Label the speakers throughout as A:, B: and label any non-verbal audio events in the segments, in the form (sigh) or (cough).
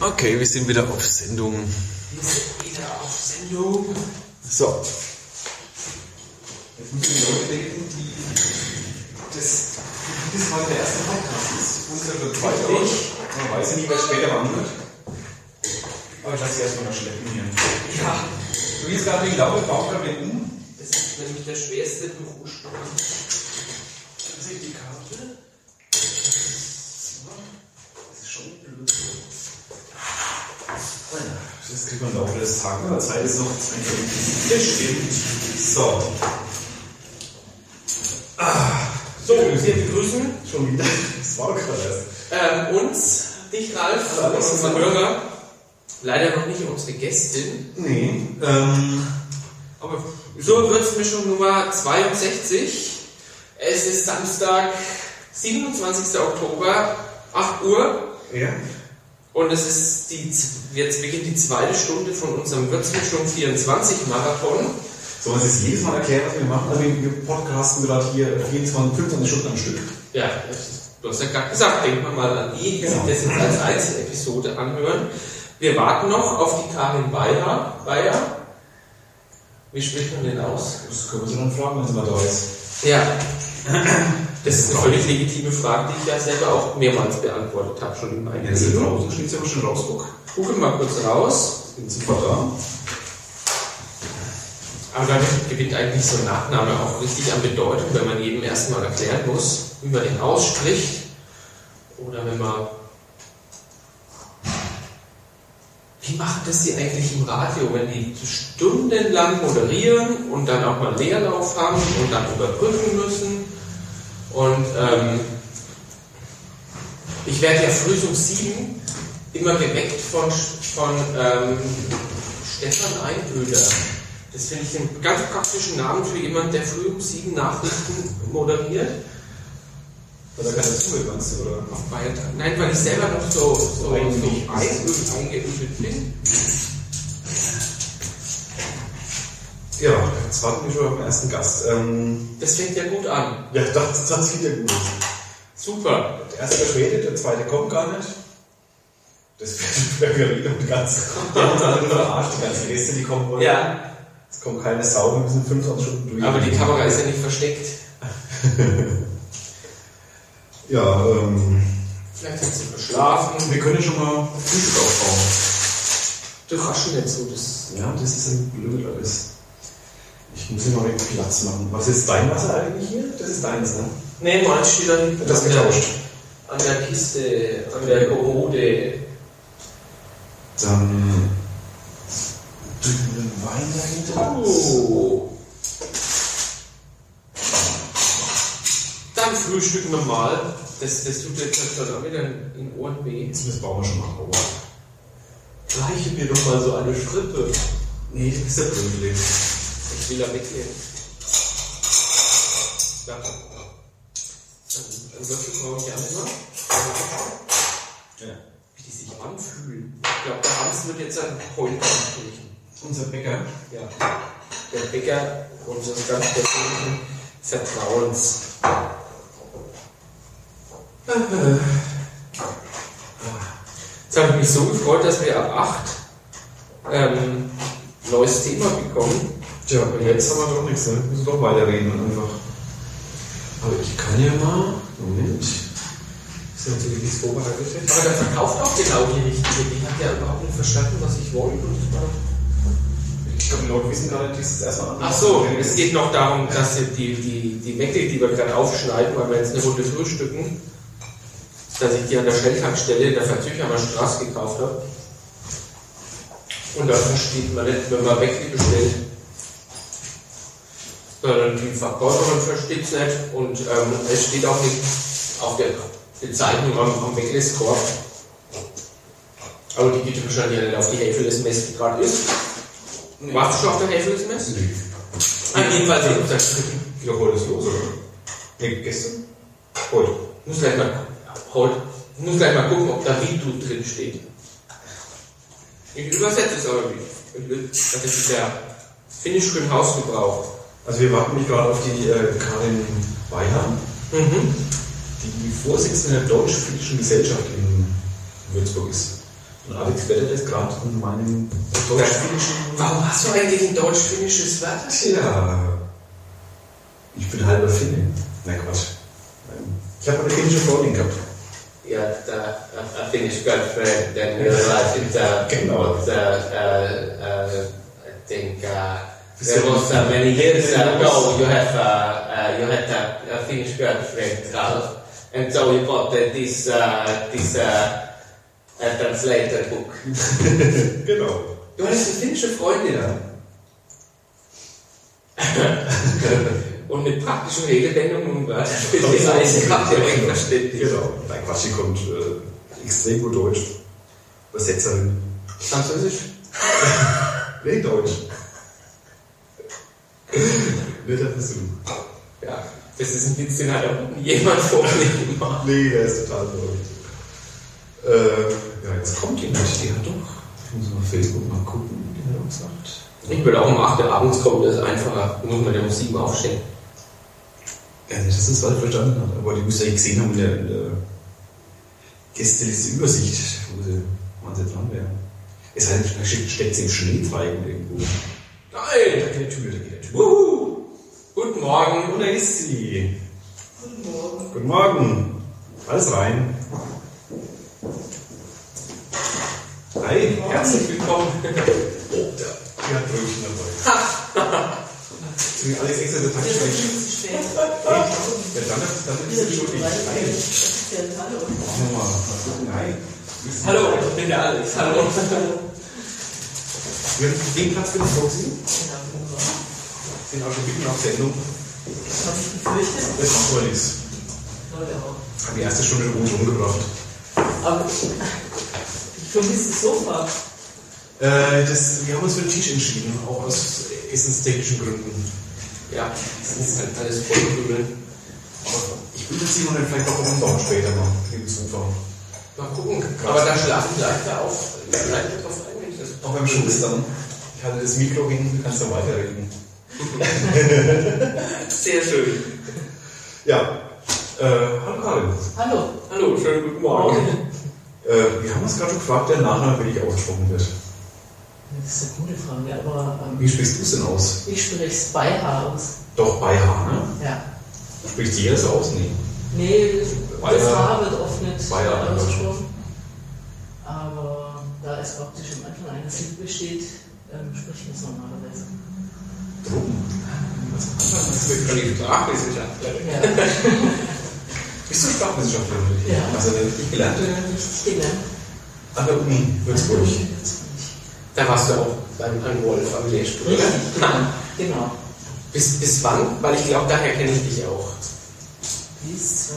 A: Okay, wir sind wieder auf Sendung.
B: Wir sind wieder auf Sendung.
A: So.
C: Jetzt müssen die Leute denken, die das, das heute der erste Podcast ist. Unsere zweite. Man weiß ja nie, wer später anhört. Aber ich lasse sie erstmal noch schleppen hier.
B: Ja,
C: Du gehst gerade wegen Laube, wegen um.
B: das ist nämlich der schwerste Bürostuhl. Das ist die Karte. So. Das ist schon blöd.
C: Das kriegt man im Laufe des Tages. Aber Zeit ist noch zwei Minuten. Das stimmt. So.
B: So, wir begrüßen
C: Schon wieder. Das war doch gerade erst.
B: ähm, uns, dich Ralf,
C: Hallo, Alex.
B: unsere Hörer. Leider noch nicht unsere Gästin.
C: Nee. Ähm.
B: Aber so Würzmischung Nummer 62. Es ist Samstag, 27. Oktober, 8 Uhr.
C: Ja.
B: Und es ist die, jetzt beginnt die zweite Stunde von unserem Würzmischung 24 Marathon.
C: Sollen wir uns jetzt jedes Mal erklären, was wir machen? Also wir podcasten gerade hier 24, 25 Stunden am Stück.
B: Ja, du hast ja gerade gesagt, denkt man mal an die, die sich
C: Genau.
B: das jetzt als Einzelepisode anhören. Wir warten noch auf die Karin Bayer. Bayer. Wie spricht man den aus?
C: Das können wir sie dann fragen, wenn sie mal da ist.
B: Ja. Das ist eine völlig legitime Frage, die ich ja selber auch mehrmals beantwortet habe, schon in meinen
C: Ja,
B: Videos.
C: draußen steht schon raus, guck.
B: Gucken wir mal kurz raus.
C: Sind sofort da.
B: Aber damit gewinnt eigentlich so ein Nachname auch richtig an Bedeutung, wenn man jedem erstmal erklären muss, wie man den ausspricht. Oder wenn man. Wie machen das die eigentlich im Radio, wenn die stundenlang moderieren und dann auch mal Leerlauf haben und dann überbrücken müssen? Und ähm, ich werde ja früh um sieben immer geweckt von, von ähm, Stefan Einöder. Das finde ich einen ganz praktischen Namen für jemanden, der früh um sieben Nachrichten moderiert.
C: Da keiner zuhört, meinst du, oder?
B: Auf Bayern. Nein, weil ich selber noch so, so, so
C: eingeübt
B: bin.
C: Ja, jetzt warten wir schon auf den ersten Gast. Ähm,
B: Das fängt ja gut an.
C: ja, das, das sieht ja gut aus.
B: Super.
C: Der erste verspätet, der zweite kommt gar nicht. Das wäre ja wieder ganz. Die haben uns alle nur verarscht, die ganzen Gäste, die kommen wollen.
B: Ja,
C: Es kommt keine Sau, wir müssen 25 Stunden durch.
B: aber die Kamera ist ja nicht versteckt. (laughs)
C: Ja, ähm,
B: Vielleicht hat sie verschlafen.
C: wir können schon mal Frühstück aufbauen.
B: Du rasch nicht so. Das
C: Ja, das ist ein blöd alles. Ich muss hier mal einen Platz machen. Was ist dein Wasser eigentlich hier? Das ist deins, ne?
B: nee, meins steht da hinten
C: Das
B: an der,
C: getauscht.
B: an der Kiste, an der Kommode.
C: Dann dünnen Wein dahinter.
B: Oh. Dann frühstücken wir mal. Das, das tut jetzt halt auch wieder in Ohren weh.
C: Das bauen wir schon mal auf.
B: Reiche mir doch mal so eine Strippe.
C: Nee, du bist ja blöd.
B: Ich will da weggehen. Ja. Ein Würfel brauche ich auch immer.
C: Ja.
B: Wie die sich anfühlen. Ich glaube, der Hans wird jetzt ein Heulen kriegen.
C: Unser Bäcker.
B: Ja. Der Bäcker unseres ganz persönlichen Vertrauens. Jetzt habe ich mich so gefreut, dass wir ab 8 ähm, neues Thema bekommen.
C: Tja, aber jetzt haben wir doch nichts, ne? Wir müssen doch weiterreden einfach. Aber ich kann ja mal. Moment. Ist natürlich nichts vorbereitet.
B: Aber der verkauft auch genau die richtige. Die hat ja überhaupt nicht verstanden, was ich wollte. Und das
C: Ich glaube, die Leute wissen gar nicht, dieses erstmal an.
B: Ach so, es geht noch darum, dass die, die, die Weckel, die wir gerade aufschneiden, weil wir jetzt eine Runde frühstücken, dass ich die an der Shelltankstelle in der Verzüchheimer Straße gekauft habe. Und da versteht man nicht, wenn man Weckel bestellt. Sondern die Verkäuferin versteht es nicht und ähm, es steht auch nicht auf der Bezeichnung am, am Weckelskorb. Aber die geht wahrscheinlich ja nicht auf die Hälfte des Mess, die gerade ist. Warst du schon auf der Hälfte des Mess?
C: Nee.
B: Ah, jedenfalls in der
C: Ja, heute ist los, oder? Nee, gestern? Heute.
B: muss gleich mal heute, muss gleich mal gucken, ob da Ritu drin steht. Ich übersetze es aber will, Das ist der Finnisch für den Hausgebrauch.
C: Also wir warten mich gerade auf die äh, Karin Weiler,
B: Mhm.
C: die Vorsitzende der Deutsch-Finnischen Gesellschaft in Würzburg ist. Und Alex bettet jetzt gerade an meinem deutsch-finnischen.
B: Warum hast du eigentlich ein deutsch-finnisches Wort?
C: Tja, ich bin halber Finne. Nein, Quatsch. Ich habe eine finnische Freundin gehabt.
B: Had uh, a, a Finnish girlfriend, then you realized it's uh,
C: Genau.
B: was, uh, uh, uh, I think uh, there was uh, many years ago you have uh, uh, you had a, a Finnish girlfriend, Ralph, and so you got uh, this uh, this uh, uh, translator book. (laughs)
C: Genau.
B: Du hattest eine finnische Freundin. Und mit praktischen Redewendungen und Wörtern die Reise habt ihr direkt verständlich.
C: Genau. Nein, Quatsch, sie kommt äh, extrem gut Deutsch. Übersetzerin.
B: Französisch? (laughs)
C: Nee, Deutsch. (laughs) Netter Versuch.
B: Ja, das ist ein Witz, den hat auch jemand vor mir gemacht.
C: Nee, der ist total verrückt. Äh, ja, jetzt kommt jemand. Die hat doch. Ich muss mal auf Facebook mal gucken, die hat auch gesagt.
B: Ich würde auch um 8 Uhr abends kommen, das ist einfacher. Muss man der Musik mal aufstellen.
C: Ja, nicht, dass es falsch verstanden hat, aber die müsste ja gesehen haben in der, in der Gästeliste Übersicht, wo sie, wann sie dran wären. Es steht- steckt sie im Schneetreiben irgendwo. Da
B: Nein!
C: geht der Tür, da geht der Tür.
B: Wuhu! Guten Morgen.
C: Und da ist sie.
D: Guten Morgen.
C: Guten Morgen. Alles rein. Hi,
B: Herzlich willkommen.
C: Oh, der, der hat Brötchen dabei. Sind Alex extra der
D: zu spät.
C: Ja, dann, dann ist er schuldig. Nein.
D: Offiziell Hallo.
C: Machen wir mal. Mal gucken. Nein.
B: Hallo, ich bin der Alex. Hallo. (laughs)
C: Wir haben den Platz für
D: wunderbar.
C: Sind auch schon mitten auf Sendung.
D: Habe ich befürchtet?
C: Das macht aber nichts.
D: Leute auch.
C: Hab die erste Stunde gut rumgebracht.
D: Aber ich, ich vermisse das Sofa.
C: Äh, das, wir haben uns für den Tisch entschieden, auch aus essenstechnischen Gründen.
B: Ja, das ist halt alles.
C: Aber ich will das hier noch nicht vielleicht auch umbauen später mal, liebe Zufahren.
B: Mal gucken. Aber da schlafen gleich da auf. Vielleicht drauf ein, wenn ich das
C: Auch beim Schustern. Ich halte das Mikro hin, du kannst dann weiterreden. (laughs)
B: Sehr schön.
C: Ja. Äh, hallo Karin.
D: Hallo.
B: Hallo, schönen guten Morgen.
C: Äh, wir haben uns gerade schon gefragt, der Nachname wirklich ausgesprochen wird.
D: Das ist eine gute Frage, aber
C: Wie
D: ähm,
C: sprichst du es denn aus?
D: ich spreche es bei H aus.
C: Doch bei H, ne?
D: Ja.
C: Spricht jeder so aus? Nee.
D: Nee,
C: Bayer-
D: das H wird oft nicht
C: Bayer-
D: ausgesprochen. Aber da es praktisch am Anfang einer Silbe steht, ähm, spricht man es normalerweise.
C: Drum.
B: Das wird schon die Sprachwissenschaftlerin.
D: Ja, (laughs)
C: Bist du Sprachwissenschaftlerin?
D: Ja.
C: Also ich gelernte
D: richtig gelernt.
C: an der Uni Würzburg.
B: Da warst du auch beim an Wolf am Lehrstuhl.
D: Richtig,
B: oder?
D: genau. genau.
B: Bis, bis wann? Weil ich glaube, daher kenne ich dich auch.
D: Bis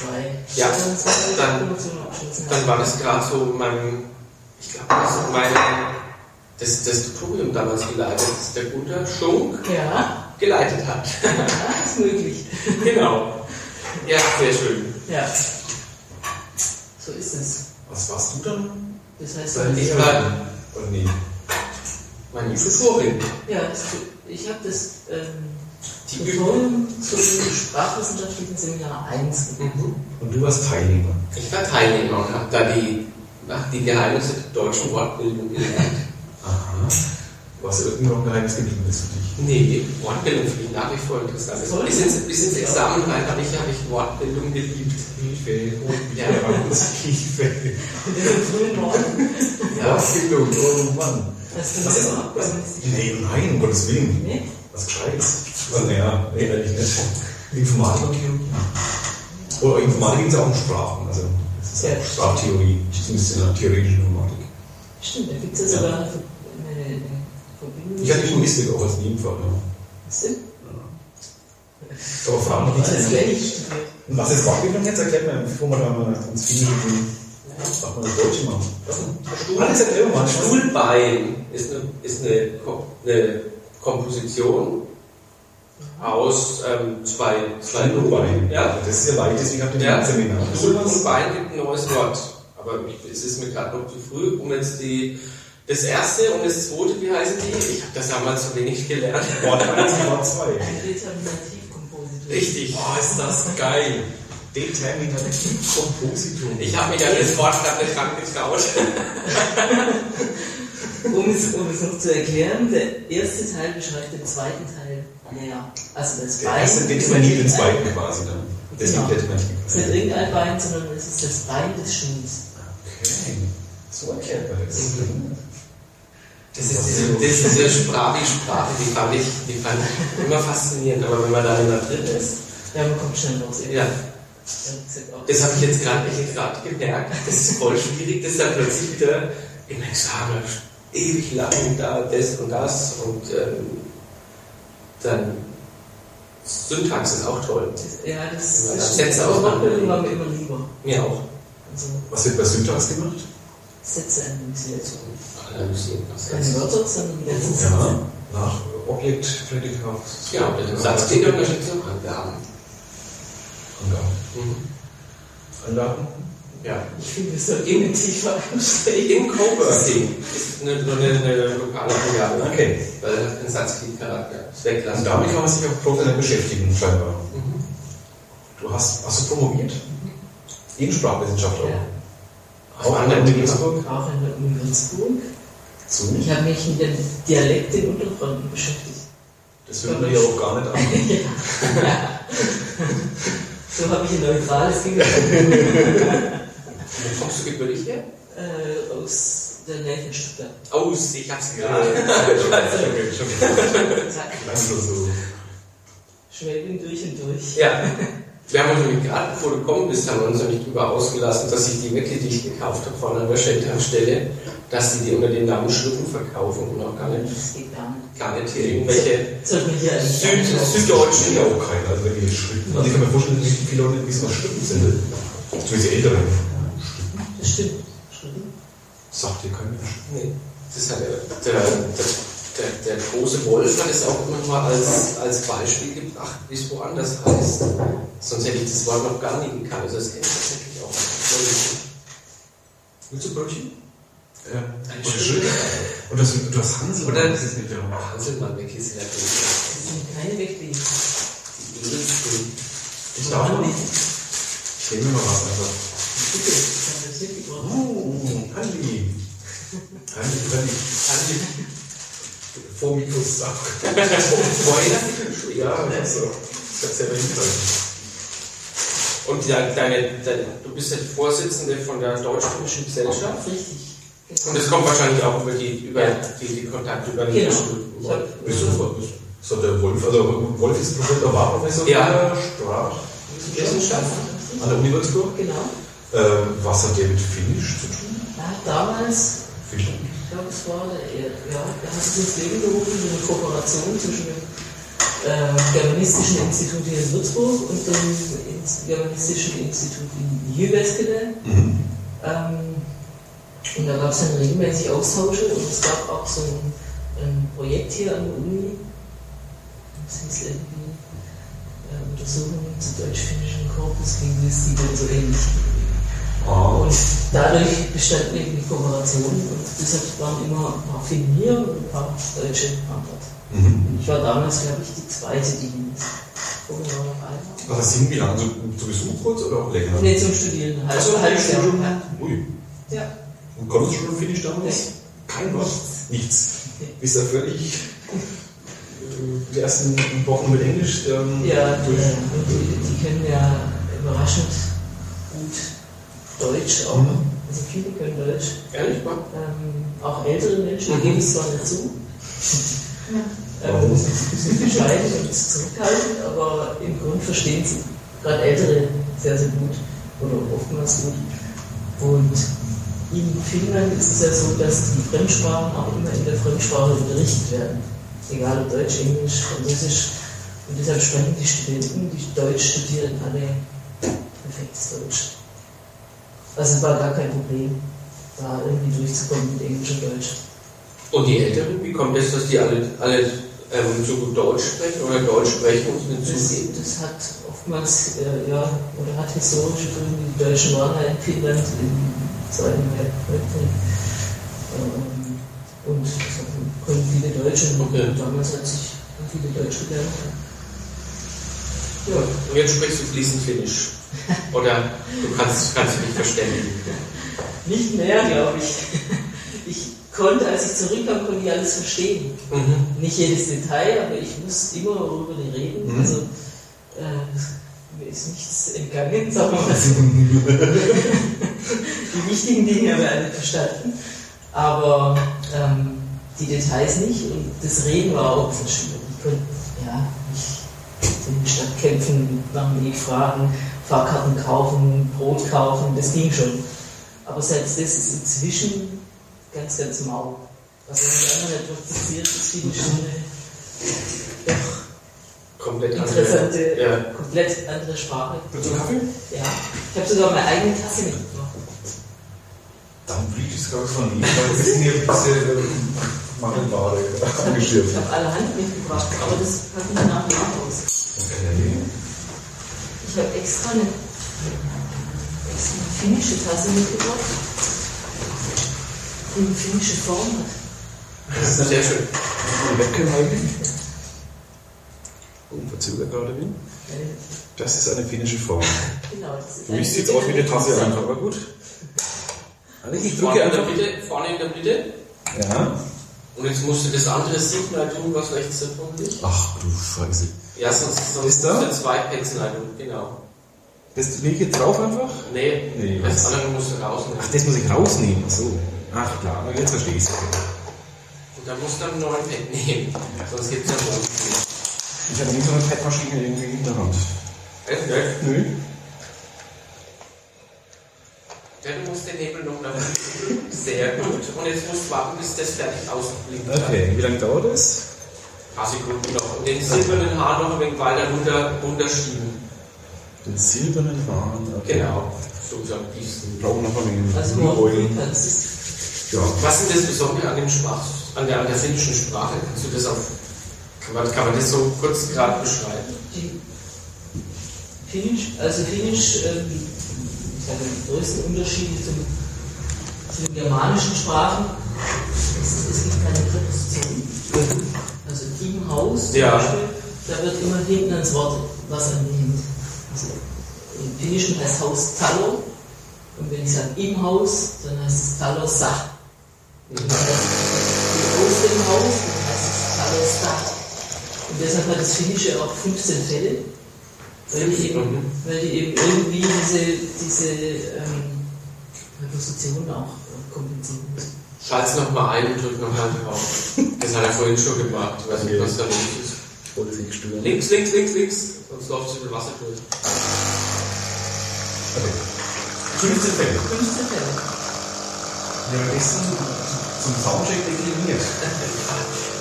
D: 2002.
B: Ja,
D: 2002
B: dann-. Dann war das gerade so mein, ich glaube, das ist mein, das, das Tutorium damals geleitet, das der Gunter Schunk
D: Ja,
B: geleitet hat. (laughs)
D: ja, ist möglich.
B: genau. Ja, sehr schön.
D: Ja. So ist es.
C: Was warst du dann?
D: Das heißt,
C: Deine
B: Ich war-
C: Oder nee?
B: Meine Tutorin.
D: ja, ich habe das ähm,
B: Die
D: Tutorium zum sprachwissenschaftlichen Seminar 1 gemacht.
B: Mhm.
C: Und du warst Teilnehmer.
B: Ich war Teilnehmer und habe da die, die Geheimnisse der deutschen Wortbildung gelernt.
C: Aha. Was irgendwie noch ein Geheimnis geblieben ist für dich.
B: Nee, Wortbildung finde ich nach wie vor interessant. Bis ins, bis ins Examen rein habe ich, habe ich Wortbildung geliebt.
C: Hilfe,
B: Ja.
C: Hilfe.
D: In diesem frühen Morgen.
B: Ja.
C: Wortbildung, oh Mann.
D: Das ist
C: Was ist
D: immer
C: Nee, nein, um Gottes Willen.
D: Nee?
C: Was Gescheites. Also, naja, eigentlich nicht. Informatik und Theologie. Oder Informatik gibt es ja auch in Sprachen. Also, das ist ja
D: Ja.
C: Sprachtheorie, zumindest in der theoretischen Informatik.
D: Stimmt, da gibt es ja sogar eine, Verbindung.
C: Ich hatte Linguistik auch als Nebenfach. Ja.
D: Was denn?
C: Aber fragen
D: ist
C: nicht. was ist Wortbildung jetzt? Erklärt mir, bevor wir da mal ins Finnische gehen. Sag mal das Deutsche mal. Alles erklär mal.
B: Stuhlbein ist eine, ist eine, eine Komposition aus ähm, zwei, zwei
C: Stuhlbein.
B: Ja.
C: Das ist ja leicht, deswegen habt ihr
B: Ja.
C: ein Seminar.
B: Bein gibt ein neues Wort. Aber ich, es ist mir gerade noch zu früh, um jetzt die, das erste und das zweite, wie heißen die? Ich habe das damals so wenig gelernt. (laughs)
C: Wort 1 und Wort 2.
D: Ein Determinativkompositor.
B: Richtig. Oh, ist das geil.
C: Determinativ Kompositum.
B: Ich habe mich an das Wort gerade nicht dran getraut. (laughs)
D: Um es, um es noch zu erklären, der erste Teil beschreibt den zweiten Teil näher. Also das
C: Der
D: Bein.
C: erste
D: ist
C: determiniert den
D: nicht ein-
C: zweiten quasi dann. Das
D: Genau.
C: gibt determinativ.
D: Es ist nicht irgendein Bein, sondern es ist das Bein des Schuhs.
C: Okay. So erklärt man das.
B: Das ist, diese, das ist diese Sprache, die Sprache, die fand, ich, die fand ich immer faszinierend. Aber wenn man da immer drin ist,
D: Ja, man kommt schnell raus.
B: ja, das habe ich jetzt gerade gemerkt. Das ist voll schwierig, das dann plötzlich wieder im Examen ewig lang da das und das und ähm, dann Syntax ist auch toll.
D: Ja, das,
B: Ja,
D: das
B: Sätze
D: stimmt. Aber
B: auseinander-
D: Wortbildung war mir immer lieber.
B: Mir auch.
D: Also
C: Was wird bei Syntax gemacht?
D: Sätze analysiert.
B: Analysieren.
D: Keine Wörter, sondern die ganzen Sätze.
C: Ja. Nach Objekt, Prädikat.
B: Genau, der Satz geht unterschiedlich Angaben.
C: Angaben.
B: Mhm.
C: Angaben?
B: Ja.
D: Ich finde, wir sollten ihn tiefer einsteigen.
B: Im Coworking ist eine, nur eine, eine lokale Angabe.
C: Okay.
B: Weil er hat einen Satzgliedcharakter. Das
C: Und damit kann man sich auch professionell beschäftigen, scheinbar.
B: Mhm.
C: Du hast, hast du promoviert? In Sprachwissenschaft auch.
D: Ja.
C: Auch an der Uni Würzburg?
D: Auch in der Uni Würzburg.
C: Zu?
D: Ich habe mich mit dem Dialekt in Unterfranken beschäftigt.
C: Das hört man ja auch gar nicht an. (laughs)
D: So habe ich ein neutrales hingekommen.
B: Wo kommst du gebürtig her?
D: äh, aus der Nähe von Stuttgart.
B: Aus, ich hab's gerade.
C: schon, so.
D: Schwäbin durch und durch.
B: Ja. Wir haben uns nämlich gerade, bevor du gekommen bist, haben wir uns nämlich darüber ausgelassen, dass ich die wirklich, die ich gekauft habe von einer Wäschetankstelle, dass die die unter dem Namen Schlüppen verkaufen und auch gar nicht,
D: Das geht gar nicht.
B: gar nicht hier irgendwelche
D: Sollte man hier eigentlich
B: Süd-
D: gar nicht
C: Das
D: auf-
C: ist Deutsch ja auch keiner, also wenn die Schritten. Also ich kann mir vorstellen, wie viele Leute nicht was Schritten sind. So diese Älteren.
D: Das. Stimmt.
C: Sagt dir kein Mensch.
B: Nee, das ist halt der, der, der, der, der große Wolf hat es auch immer mal als, als Beispiel gebracht, wie es woanders heißt. Sonst hätte ich das Wort noch gar nie gekannt. Also das kenne ich tatsächlich auch.
C: Willst du Brötchen? Ja.
B: Ein
C: Und,
B: Schritt.
C: und das, du hast Hansel.
B: Oder-
C: das ist mit der
B: Hanselmann weg ist ja
D: Das sind keine Wegwege.
B: die edelsten.
C: Ich darf mal. Ich nehme mal was einfach.
D: Bitte, ich habe das mitgebracht.
C: Uh, Andi. Andi, Andi. Andi. Vor Mikros auch. Ja, das ist so. Ich hab's selber hingekriegt.
B: Und ja, deine, deine, du bist ja die Vorsitzende von der Deutsch-Finnischen Gesellschaft.
D: Richtig.
B: Und das kommt wahrscheinlich auch über die, über
D: Ja.
B: die, die Kontakte über den
D: Genau. Hab,
C: Bist du bist, so der Wolf, also Wolf ist Professor, war Professor
B: Ja.
C: der Sprachwissenschaft an der Uni Würzburg.
D: Genau.
C: Ähm, was hat der mit Finnisch zu tun?
D: Hat damals, ich glaube, es war der, ja, er hat es ins Leben gerufen, so eine Kooperation zwischen dem äh, Germanistischen Institut hier in Würzburg und dem Germanistischen Institut in Jyväskylä.
C: Mhm.
D: Ähm, und da gab es dann regelmäßig Austausche und es gab auch so ein, ein Projekt hier an der Uni, das hieß irgendwie äh, Untersuchungen zu deutsch-finnischen Korpuslinguistik oder so ähnlich. Und dadurch bestanden eben die Kooperationen und deshalb waren immer ein paar Finnen hier und ein paar Deutsche am Ort.
C: Mhm.
D: Ich war damals, glaube ich, die zweite, die.
C: Was heißt hin, wie lange? So, zu Besuch kurz oder auch länger?
D: Nee, zum Studieren. Halb,
C: Also,
D: Jahr.
C: Studium?
D: Ja.
C: Ui.
D: ja.
C: Und konntest du schon Finnisch damals?
D: Nee.
C: Kein Wort? Nichts. Bist du völlig äh, die ersten Wochen mit Englisch ähm,
D: Ja,
C: durch?
D: und die, die können ja überraschend Deutsch auch.
C: Mhm.
D: Also viele können Deutsch.
B: Ehrlich mal?
D: Ähm, auch ältere Menschen
B: Mhm.
D: geben es zwar nicht zu.
C: Warum?
D: Ähm, sind bescheiden und zurückhaltend, aber im Grunde verstehen sie gerade Ältere sehr, sehr gut oder oftmals gut. Und in Finnland ist es ja so, dass die Fremdsprachen auch immer in der Fremdsprache unterrichtet werden. Egal ob Deutsch, Englisch, Französisch. Und deshalb sprechen die Studenten, die Deutsch studieren, alle perfektes Deutsch. Also es war gar kein Problem, da irgendwie durchzukommen mit Englisch und Deutsch.
B: Und die Älteren, wie kommt es, dass die alle, alle ähm, so gut Deutsch sprechen oder Deutsch sprechen und sind
D: Das,
B: so
D: das hat oftmals, äh, ja, oder hat historische Gründe. Die Deutschen waren ja in Finnland im Zweiten Weltkrieg. Ähm, und deshalb konnten viele Deutsche. Und
B: Okay.
D: damals hat sich viele Deutsch gelernt. Ja,
B: Und jetzt sprichst du fließend Finnisch. Oder du kannst, kannst dich verständigen.
D: Nicht mehr, glaube ich. Ich konnte, als ich zurückkam, konnte ich alles verstehen.
B: Mhm.
D: Nicht jedes Detail, aber ich musste immer über die reden.
C: Mhm.
D: Also äh, mir ist nichts entgangen, (laughs) sagen wir mal so. die wichtigen Dinge haben wir alle verstanden, aber ähm, die Details nicht und das Reden war auch ein bisschen schwierig. Ich konnte ja, nicht in der Stadt kämpfen, machen die Fragen, Fahrkarten kaufen, Brot kaufen, das ging schon. Aber selbst das ist inzwischen ganz, ganz mau. Also wenn man einmal nicht praktiziert, ist viele schon eine doch
B: Komplett
D: interessante,
B: andere. Ja.
D: komplett andere Sprache.
C: Willst du einen Kaffee?
D: Ja. Ich habe sogar meine eigene Tasse mitgebracht.
C: Dann fliegt es gerade von mir, weil wir sind hier ein bisschen Mangelware angeschirmt.
D: Ich habe allerhand mitgebracht, aber das packe ich nach und nach aus.
C: Okay.
D: Ich habe extra eine, extra eine finnische Tasse mitgebracht, die eine finnische Form hat.
B: Das ist sehr schön.
C: Die Webcam eigentlich? Gerade wie?
D: Äh,
C: Das ist eine finnische Form.
D: Genau, das ist
C: Für mich sieht es aus wie eine Tasse einfach, aber gut. Also ich drücke
B: Vorne in der
C: einfach.
B: Mitte, vorne in der Mitte.
C: Ja.
B: Und jetzt musst du das andere Signal tun, was rechts davon liegt.
C: Ach du Scheiße.
B: Ja, sonst, sonst
C: Ist da?
B: zwei Pexen tun. Genau.
C: Das lege ich jetzt drauf einfach?
B: Nee,
C: Nee,
B: das
C: was?
B: andere musst du rausnehmen.
C: Ach, das muss ich rausnehmen. Ach so. Ach klar, na, jetzt verstehe ich es.
B: Und dann musst du einen neuen Pad nehmen. Sonst gibt es ja noch
C: Ich habe nie so eine Fettmaschine irgendwie in der Hand.
B: Echt, ne?
C: Nö.
B: Ja, du musst den Hebel noch nach. Sehr gut. Und jetzt musst du warten, bis das fertig ausblinkt.
C: Okay, wie lange dauert das?
B: Ein paar Sekunden noch. Und den silbernen Haar noch ein wenig weiter runter, runterschieben.
C: Den silbernen Hahn. Okay.
B: Genau. So, ein bisschen.
C: Wir brauchen noch ein wenig
D: Also es.
C: Ja.
B: Was ist das Besondere an, dem Sprach, an, der, an der finnischen Sprache? Kannst du das auf. Kann man, kann man das so kurz gerade beschreiben?
D: Finnisch, also Finnisch, ich sage, die größten Unterschiede zum, zu den germanischen Sprachen ist, es gibt keine Präposition. Also im Haus zum
B: Ja.
D: Beispiel, da wird immer hinten ans Wort was angehängt. Also im Finnischen heißt Haus Talo und wenn ich sage im Haus, dann heißt es Talo Sa. Und wenn ich sage, aus dem Haus, dann heißt es Talo Sa. Und deshalb hat das Finnische auch 15 Fälle, weil die eben,
B: Mhm.
D: weil die eben irgendwie diese, diese ähm, Präpositionen auch kompensieren müssen.
B: Schalt's nochmal ein und drück nochmal drauf. Das hat er vorhin schon gemacht. Ich weiß nicht, was da los ist.
C: Wollte ich stören.
B: Links, links, links, links. Sonst läuft zu viel Wasser durch.
C: Okay. 15 Fälle.
D: 15 Fälle.
C: Wir haben gestern zum Soundcheck dekliniert.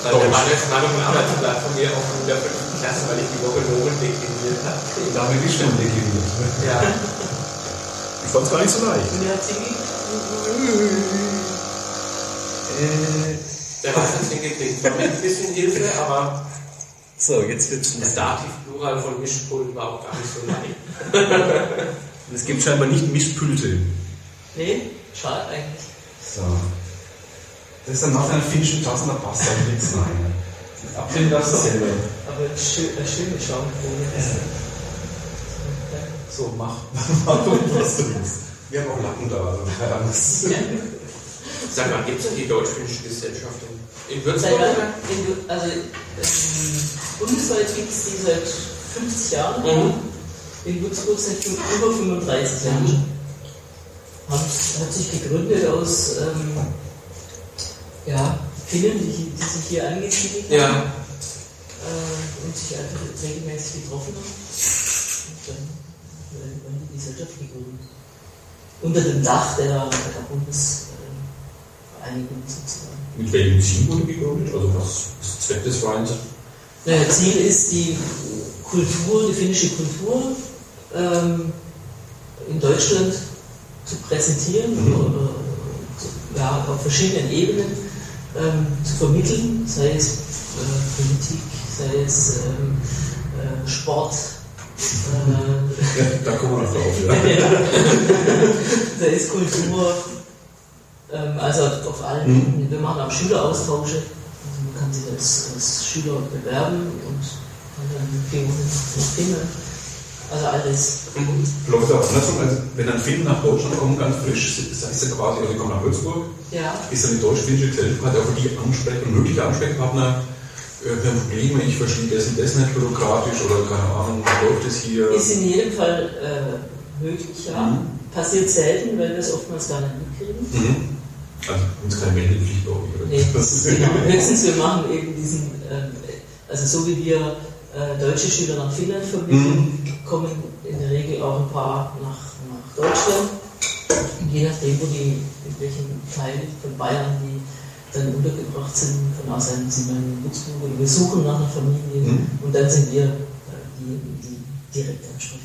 B: Dann der Mann ist mal ein Arbeitsblatt von mir auch in der fünften Klasse, weil ich die Woche Nomen dekliniert habe.
C: Da haben wir die Stimmen dekliniert.
B: Ja.
C: Ich fand es gar nicht so leicht.
D: Und hat sie
C: Äh,
B: Der hat es hingekriegt. War mit ein bisschen Hilfe, aber
C: so, jetzt wird's
B: das Dativ-Plural von Mischpult war auch gar nicht so leicht. (laughs)
C: Es gibt scheinbar nicht Mischpulte.
D: Nee, schade eigentlich.
C: So. Das ist dann nach einer finnischen Tasse, da passt auch nichts rein. Abfinden darfst du selber.
D: Aber eine schö- eine schöne Schaumkrone.
C: So, mach. (laughs) Mach was du willst. Wir haben auch Lacken da. Also keine Angst.
B: Sag mal, gibt es denn die deutsch-finnische Gesellschaft in, in Würzburg?
D: du- Also, ähm, bundesweit gibt es die seit 50 Jahren.
B: Mhm.
D: In Würzburg seit über 35 Jahren. Hat, hat sich gegründet aus ähm, ja, Finnen, die, die sich hier angesiedelt haben.
B: Ja.
D: äh, und sich einfach regelmäßig getroffen haben. Und dann äh, wurde die Gesellschaft gegründet. Unter dem Dach der, der Bundesvereinigung sozusagen.
C: Mit welchem Ziel wurde gegründet? Also was ist Zweck des Vereins?
D: Naja, Ziel ist die Kultur, die finnische Kultur ähm, in Deutschland zu präsentieren oder zu, ja, auf verschiedenen Ebenen ähm, zu vermitteln, sei es äh, Politik, sei es ähm, äh, Sport, äh, (laughs)
C: da kommen wir noch drauf. Ja. (laughs)
D: sei es Kultur, ähm, also auf allen Ebenen. Wir machen auch Schüleraustausche. Also man kann sich als, als Schüler bewerben und kann dann Themen Also alles.
B: Mhm.
C: Läuft auch andersrum, also wenn ein Film nach Deutschland kommt, ganz frisch, ist er quasi, also die kommen nach Würzburg,
D: Ja.
C: ist dann die deutsch-finnische Gesellschaft, hat auch die Ansprech mögliche Ansprechpartner, äh, wir haben Probleme, ich verstehe das und das nicht bürokratisch oder keine Ahnung, wie läuft es hier?
D: Ist in jedem Fall äh, möglich, ja.
C: Mhm.
D: Passiert selten, weil wir es oftmals gar nicht mitkriegen.
C: Mhm. Also uns keine Meldepflicht, glaube ich. Oder?
D: Nee,
C: Das ist
D: genau. (laughs) Höchstens wir machen eben diesen, ähm, also so wie wir äh, deutsche Schüler nach Finnland vermitteln, kommen in der Regel auch ein paar nach, nach Deutschland. Und je nachdem, wo die, in welchem Teil von Bayern die dann untergebracht sind, von aus einem sind wir in Würzburg oder wir suchen nach einer Familie
C: Mhm.
D: und dann sind wir äh, diejenigen, die direkt ansprechen.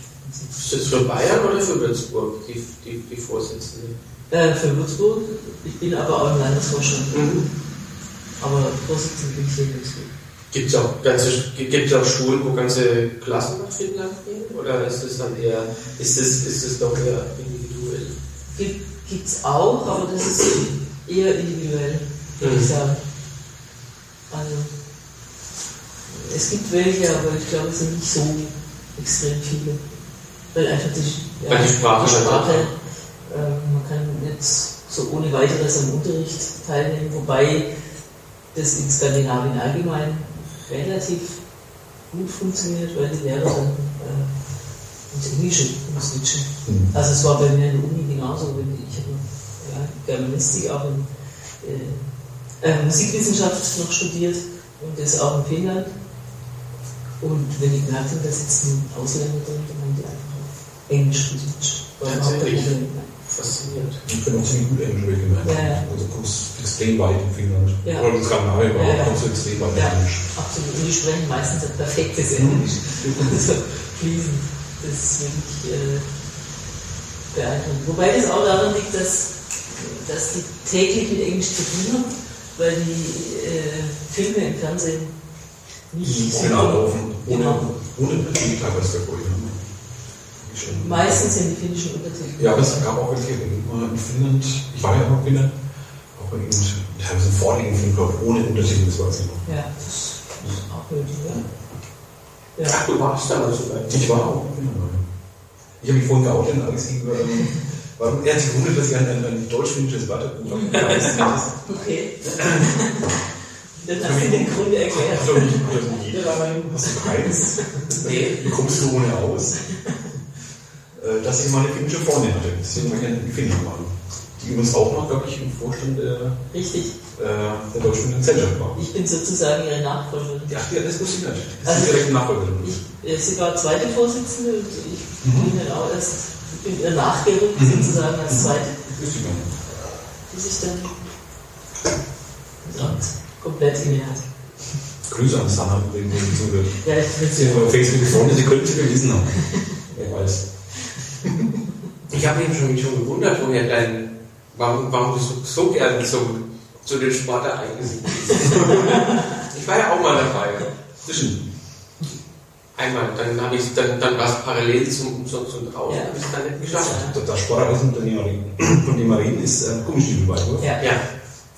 B: Ist das für Bayern oder für Würzburg, die, die, die Vorsitzende?
D: Äh, für Würzburg, ich bin aber auch im Landesvorstand,
B: Mhm.
D: aber Vorsitzende bin ich hier in Würzburg.
B: Gibt es auch, ganze, gibt's auch Schulen, wo ganze Klassen nach Finnland gehen? Oder ist es dann eher, ist es, ist es doch eher individuell?
D: Gibt es auch, aber das ist eher individuell, würde ich
B: Mhm.
D: sagen. Also, es gibt welche, aber ich glaube, es sind nicht so extrem viele. Weil einfach die,
B: Weil die Sprache
D: die
B: halt
D: Sprache man kann jetzt so ohne weiteres am Unterricht teilnehmen, wobei das in Skandinavien allgemein relativ gut funktioniert, weil die Lehrer dann äh, ins Englische umswitchen.
C: Mhm.
D: Also es war bei mir in der Uni genauso. wenn Ich habe ja, Germanistik auch in äh, äh, Musikwissenschaft noch studiert und das auch in Finnland. Und wenn die gemerkt haben, da sitzen Ausländer drin, dann haben die einfach Englisch geswitcht. Kein
B: Tatsächlich? Faszinierend.
C: Ich bin auch ziemlich gut Englisch gemeint.
D: Ja, ja.
C: Also du kommst extrem weit in Finnland.
D: Ja.
C: Oder in Skandinavien, aber
D: Ja,
C: kommst du extrem weit in
D: Ja,
C: Englisch.
D: absolut. Und die sprechen meistens ein perfektes
C: Mhm.
D: Englisch. Also fließen. Das ist wirklich äh, beeindruckend. Wobei das auch daran liegt, dass, dass die täglich mit Englisch zu tun haben, weil die äh, Filme im Fernsehen nicht
C: Die original laufen. Ohne,
D: Genau.
C: ohne Untertitel teilweise. Ne? Schon.
D: Meistens sind die finnischen Untertitel.
C: Ja, aber es gab auch welche in Finnland. Ich war ja auch in Finnland. Auch in teilweise einen vorliegenden Film, glaube ich, ohne Untertitel, das weiß ich noch.
D: Ja, das ist auch nötig, ja. Ja.
B: Ach, du warst damals so weit.
C: Ich war auch in Finnland. Ich habe mich vorhin geoutet und alles gegenüber. ähm, Warum? Er hat sich gewundert, dass ich ein, ein, ein deutsch-finnisches Wörterbuch habe. (laughs)
D: Okay. Dann hast du den Grund erklärt.
C: Nicht jeder daheim. Hast du keins?
B: Nee.
C: Wie kommst du ohne aus? Äh, Dass ich mal eine finnische Freundin hatte. Deswegen war ich in Finnland mal. Die übrigens auch noch, glaube ich, im Vorstand der,
D: Richtig.
C: äh, der deutschen Gesellschaft war.
D: Ich bin sozusagen ihre Nachfolgerin.
C: Ja, ja, das wusste ich nicht. Das
D: Also-
C: ist direkt ein Nachfolger.
D: Ich, äh, sie war zweite Vorsitzende und ich
C: Mhm.
D: bin dann auch erst, bin ihr nachgerückt sozusagen als zweite,
C: Das wusste ich gar nicht.
D: bis ich dann komplett inne hatte.
C: Grüße an Sanna, wenn sie zuhört.
D: Ja, ich bin
C: Sie haben auf Facebook gefunden, Sie könnten sie gelesen haben. (laughs) Wer weiß.
B: Ich habe mich schon, schon gewundert, woher dein, warum, warum du so, so gerne zum, zu den Sportereignissen gehst. ich war ja auch mal dabei.
C: Zwischen.
B: Einmal, dann habe ich dann, dann war es parallel zum Umsonst und draußen,
D: Ja.
B: habe ich es dann nicht geschafft.
C: Das, das Sportereisen, von dem wir reden, ist äh, Gummistiefelweitwurf.
D: Ja.
B: Ja,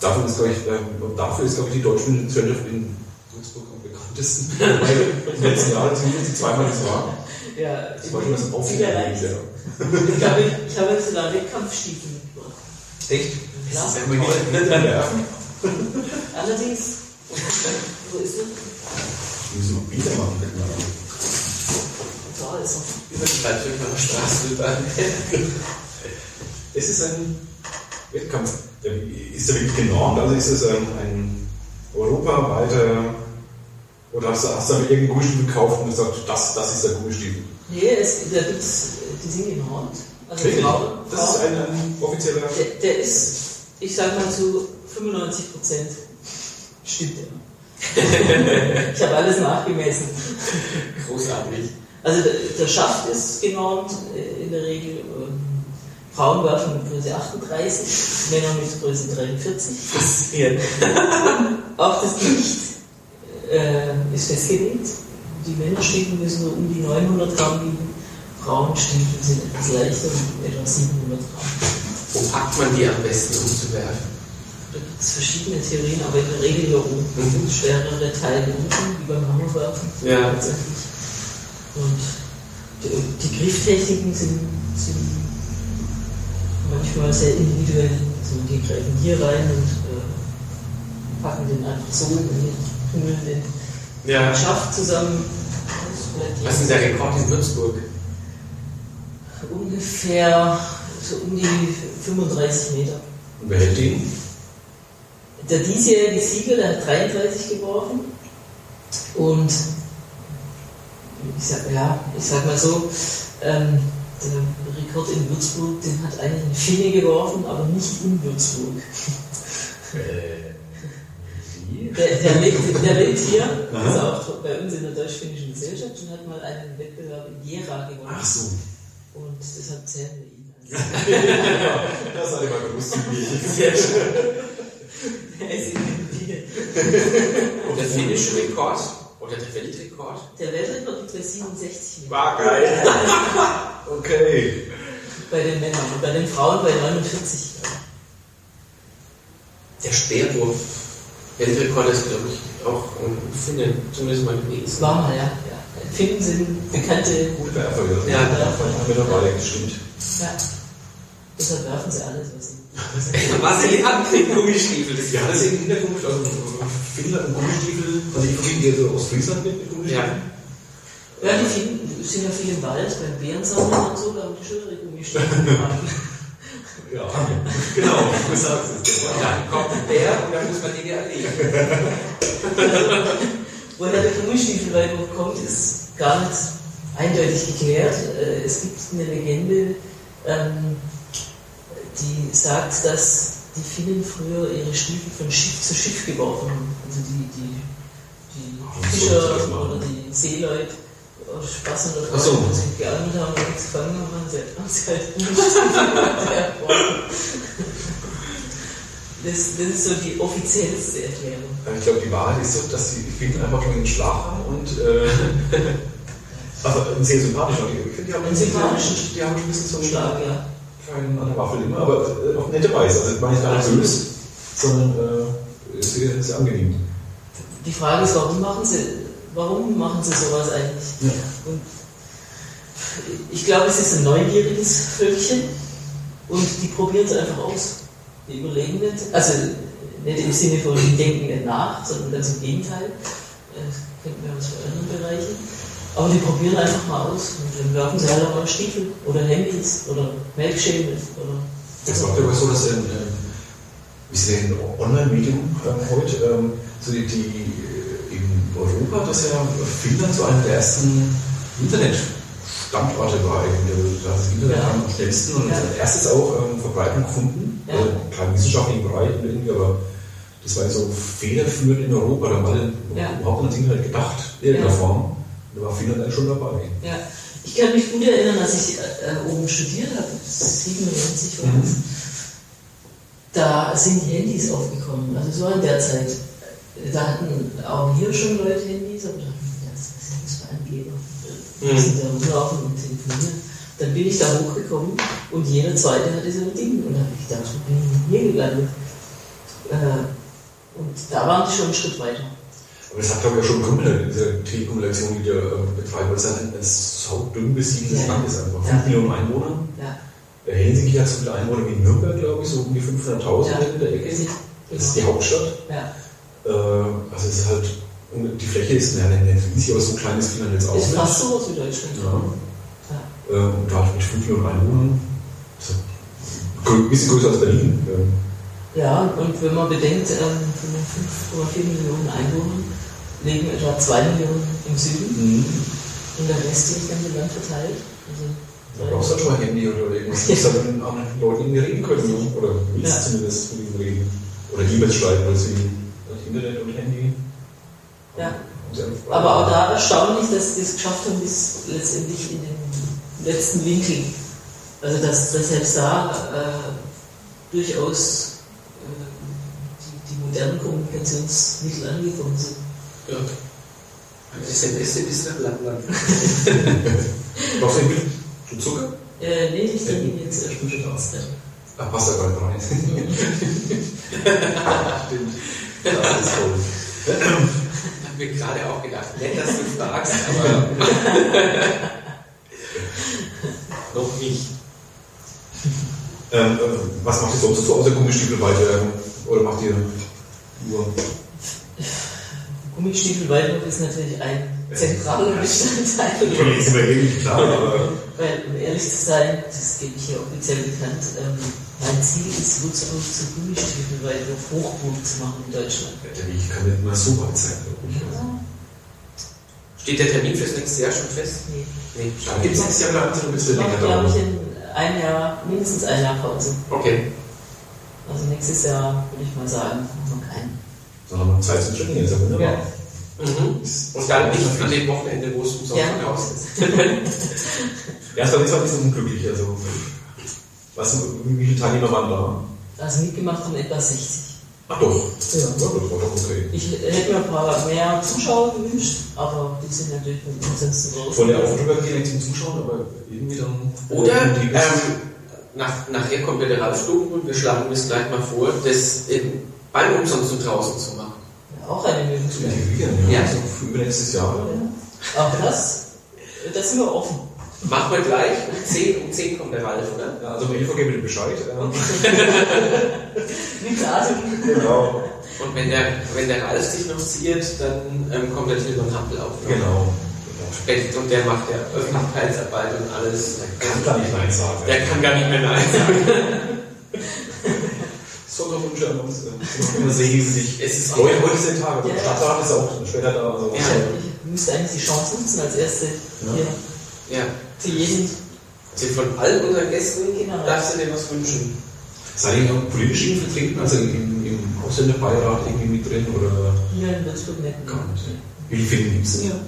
C: Dafür ist, glaube ich, äh, dafür ist, glaube ich, die deutsche Gesellschaft in Würzburg am bekanntesten. (laughs) Weil im letzten Jahr zumindest zweimal das war.
D: Ja,
C: Das war schon das
D: Sicherheit. Ich glaube, ich habe jetzt sogar Wettkampfstiefel mitgebracht.
C: Echt?
D: Klar.
B: Das ist
C: nicht dran werfen? (laughs)
D: Allerdings, wo ist er?
C: Die müssen wir wieder machen.
D: Da ist er.
B: über die Waldvölker Straße rüber.
C: Es ist ein Wettkampf. Ist der wirklich genormt? Also ist es ein, ein europaweiter. Oder hast du, hast du irgendeinen Gummistiefel gekauft und gesagt, das, das ist der Gummistiefel?
D: Nee, es, da gibt's, die sind genormt. Also
C: Wirklich?
D: Frauen,
C: Das ist ein, ein offizieller.
D: Der, der ist, ich sag mal zu 95 Prozent stimmt der. (laughs) ich habe alles nachgemessen.
B: Großartig.
D: Also der, der Schaft ist genormt äh, in der Regel. Ähm, Frauen werfen mit Größe 38, Männer mit Größe 43.
B: Faszinierend. (laughs)
D: Auch das Gewicht äh, ist festgelegt. Die Männerstiefel müssen so um die 900 Gramm wiegen. Frauenstiefel sind etwas leichter, mit etwa 700 Gramm.
B: Wo packt man die am besten umzuwerfen?
D: Da gibt es verschiedene Theorien, aber in der Regel hier oben.
B: Mhm.
D: Schwerere Teile unten, wie beim Hammerwerfen.
B: Ja.
D: Tatsächlich. Und die, die Grifftechniken sind, sind manchmal sehr individuell. Also die greifen hier rein und äh, packen den einfach so und tummeln den
B: Ja.
D: Schaft zusammen.
B: Was ist der Rekord in Würzburg?
D: Ungefähr so um die 35 Meter.
C: Und wer hält den?
D: Der diesjährige Sieger, der hat 33 geworfen. Und ich sag, ja, ich sag mal so, ähm, der Rekord in Würzburg, den hat eigentlich ein Finne geworfen, aber nicht in Würzburg. Der, der, lebt, der lebt hier,
C: Aha.
D: ist auch bei uns in der Deutsch-Finnischen Gesellschaft und hat mal einen Wettbewerb in Jera gewonnen.
C: Ach so.
D: Und deshalb zählen wir ihn. als-
C: Das (laughs) ich mal gewusst, wie
D: Sehr schön. Er ist in Bier.
B: Und der finnische Rekord oder der Weltrekord?
D: Der Weltrekord liegt bei 67 Metern.
C: War geil. (laughs) Okay.
D: Bei den Männern und bei den Frauen bei 49.
B: Der Speerwurf. Weltrekord ist, glaube ich, auch ein Finne, zumindest mal gewesen.
D: War mal, ja. ja. Finnen sind bekannte.
C: Gute Werfer, ja.
B: Ja.
C: da haben wir dabei, das stimmt.
D: Ja. Deshalb werfen sie alles, was sie. (laughs)
B: Was sie ankriegen, Gummistiefel. Das
C: Ja, das ist in der Hintergrund, also Finnland und Gummistiefel, also ich verbinde eher so aus Friesland mit Gummistiefeln.
B: Ja.
D: Ja, die Finnen sind ja viel im Wald, beim Bärensammeln und so, da haben die schönere Gummistiefel. (laughs)
C: Ja, genau, du sagst es.
B: Und dann kommt Bär und dann muss man den ja erlegen. (laughs)
D: Woher der Gummistiefelweibruch kommt, ist gar nicht eindeutig geklärt. Äh, Es gibt eine Legende, ähm, die sagt, dass die Finnen früher ihre Stiefel von Schiff zu Schiff geworfen haben. Also die, die, die Fischer oder die Seeleute Spaß und
C: so.
D: Freude, wenn sie geangelt haben und nichts gefangen haben, sie haben sie halt hergeworfen. (laughs) das, das ist so die offiziellste Erklärung.
C: Ich glaube, die Wahrheit ist so, dass die Finnen einfach schon einen Schlag haben und äh, (laughs) also sehr sympathisch. Ich finde, die haben
D: Einen sympathischen
C: die haben ein bisschen so einen
D: Schlag, ja.
C: kleinen an der Waffel immer, aber äh, auf nette Weise. Also, ich meine gar nicht böse, sondern äh, sehr, sehr angenehm.
D: Die Frage ist, warum machen sie, warum machen sie sowas eigentlich?
C: Ja.
D: Und ich glaube, es ist ein neugieriges Völkchen und die probieren es einfach aus. Die überlegen nicht, also nicht im Sinne von, die denken nicht nach, sondern ganz im Gegenteil. Äh, Das kennt man aus anderen Bereichen. Aber die probieren einfach mal aus und dann werfen sie halt auch mal Stiefel oder Handys oder Melkschäme oder.
C: Es war aber so, dass ein, äh, denn ein Online-Medium ähm, heute, ähm, so die, die in Europa, dass ja Finnland so einer der ersten Internetstandorte war. Also, da hat das Internet
D: Ja.
C: am schnellsten und
D: Ja.
C: als erstes auch ähm, Verbreitung gefunden.
D: Ja.
C: Also, klar, wissenschaftlichen Bereich irgendwie, aber das war ja so federführend in Europa, da haben alle
D: Ja.
C: überhaupt nicht ans Internet gedacht, in irgendeiner
D: Ja.
C: Form. Da war Finnland eigentlich schon dabei.
D: Ja, ich kann mich gut erinnern, als ich äh, oben studiert habe, 97 war
C: Mhm.
D: das. Da sind die Handys aufgekommen, also so in der Zeit. Da hatten auch hier schon Leute Handys, da dachten wir, ja, was sind das für Angeber? Die sind da rumlaufen und telefonieren. Dann bin ich da hochgekommen und jeder Zweite hatte so ein Ding. Und da habe ich gedacht, wo bin ich hier gelandet? Äh, und da waren die schon einen Schritt weiter.
C: Aber das hat, glaube ich, auch schon Gründe, diese Telekommunikation, die da äh, betreiben, weil es ein, ein so dünn besiedeltes
D: Ja.
C: Land ist einfach.
D: Ja.
C: 5 Millionen Einwohner.
D: Ja,
C: Helsinki hat so viele Einwohner wie Nürnberg, glaube ich, so um die 500.000
D: ja.
C: in der Ecke. Das ist die Hauptstadt.
D: Ja.
C: Äh, also es ist halt, die Fläche ist ja nicht riesig, aber so klein ist Finnland jetzt auch
D: Ist
C: nicht.
D: fast so was wie Deutschland.
C: Ja.
D: Ja.
C: Äh, und da mit 5 Millionen Einwohnern, so ein bisschen größer als Berlin. Ähm,
D: Ja, und wenn man bedenkt, ähm, von den 5,4 Millionen Einwohnern leben etwa 2 Millionen im Süden
C: Mhm.
D: und der Rest ist dann im Land verteilt. Also,
C: Da brauchst du halt schon mal Handy oder irgendwas. Du musst halt mit anderen Leuten irgendwie reden können. Ne? Oder willst
D: Ja.
C: zumindest mit ihnen reden. Oder E-Mails schreiben, deswegen das Internet und Handy.
D: ja.
C: Und
D: Aber auch da erstaunlich, dass sie es geschafft haben, bis letztendlich in den letzten Winkel. Also dass, dass selbst da äh, durchaus äh, die, die modernen Kommunikationsmittel angekommen sind.
B: Ja. SMS bis nach Lappland. (laughs)
C: Brauchst du ein Bild? Und Zucker?
D: Äh, nee, ich denke jetzt erst
C: Schon da.
D: Ja.
C: Ach, passt da gar nicht rein. (laughs) (laughs) Stimmt. Ich
B: habe mir gerade auch gedacht, nett, dass du fragst, aber (laughs) noch nicht.
C: Ähm, äh, was macht ihr sonst so aus der Gummistiefelweite? Ähm, oder macht ihr nur.
D: Gummistiefelweite ist natürlich ein zentraler Bestandteil.
C: Von jetzt über ewig klar, aber.
D: Weil, um ehrlich zu sein, das gebe ich hier offiziell bekannt, ähm, mein Ziel ist, Würzburg zu Gummistiefelweitwurf Hochburg zu machen in Deutschland.
C: Der Weg kann nicht immer so weit sein, glaube ich.
B: Steht der Termin fürs nächste Jahr schon fest?
D: Nee.
B: Nee,
C: gibt es nächstes Jahr wieder ein bisschen
D: Noch,
C: länger
D: glaube ich, in ein Jahr, mindestens ein Jahr Pause.
B: Okay.
D: Also nächstes Jahr würde ich mal sagen, machen wir keinen.
C: Dann haben wir noch Zeit zum Trainieren, ist ja wunderbar.
B: Mhm. Und dann nicht an dem Wochenende, wo es umsonst
D: Ja,
B: raus (laughs) ist.
C: Ja, es war jetzt ein bisschen unglücklich. Also, was, wie viele Teilnehmer waren da?
D: Also mitgemacht haben etwa 60.
C: Ach doch.
D: Ja.
C: Ja, das war doch okay.
D: Ich hätte mir ein paar mehr Zuschauer gewünscht, aber die sind natürlich mit ansonsten raus.
C: Von der auch drüber gehen zum Zuschauen, aber irgendwie dann.
B: Oder
C: die
B: ähm, nach, nachher kommt ja der Ralf und wir schlagen das gleich mal vor, das in, beim Umsonst und draußen zu machen.
D: Auch eine
C: zu
D: Möglichkeit.
C: integrieren, ja.
B: Ja.
C: So für übernächstes Jahr.
D: Ja. Auch das, das sind wir offen.
B: Machen wir gleich um 10, um 10 kommt der Ralf, oder?
C: Ja, also bei Eva geben wir Bescheid. Ähm, (laughs)
D: Mit Datum.
C: genau.
B: Und wenn der, wenn der Ralf sich noch ziert, dann ähm, kommt der Tilman Hampel auf.
C: Genau. genau.
B: Spät- Und der macht ja Öffentlichkeitsarbeit und alles.
C: Kann gar nicht Nein sagen.
B: Der kann gar nicht mehr Nein sagen. (laughs)
C: Sonderwünsche an uns. äh, Immer sehen Sie sich.
B: Es ist
C: Heute, heute ist der Tag. Der
D: Ja.
C: Stadtrat ist auch später da. Also
B: Ja.
D: Ich müsste eigentlich die Chance nutzen, als erste hier
B: Ja.
D: für jeden.
B: Sie von all unseren Gästen
D: Genau.
B: darfst du dir was wünschen.
C: Seid ihr noch politisch irgendwie vertreten? Also im, im Ausländerbeirat irgendwie mit drin? Oder
D: Hier in Würzburg nicht.
C: gar nicht? Wie viele gibt es denn hier?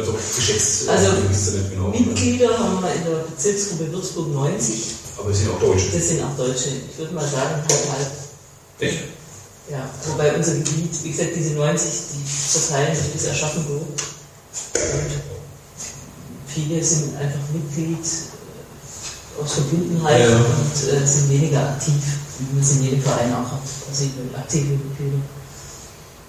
C: Also geschätzt.
D: Also,
C: ihr nicht genau.
D: Mitglieder haben wir in der Bezirksgruppe Würzburg 90.
C: Aber es sind auch Deutsche.
D: Das sind auch Deutsche. Ich würde mal sagen, halb, halb.
C: Echt?
D: Ja, wobei unser Gebiet, wie gesagt, diese 90, die verteilen sich bis Aschaffenburg. Und viele sind einfach Mitglied äh, aus Verbundenheit
C: Ja.
D: und äh, sind weniger aktiv, wie man es in jedem Verein auch hat. Also aktive Mitglieder.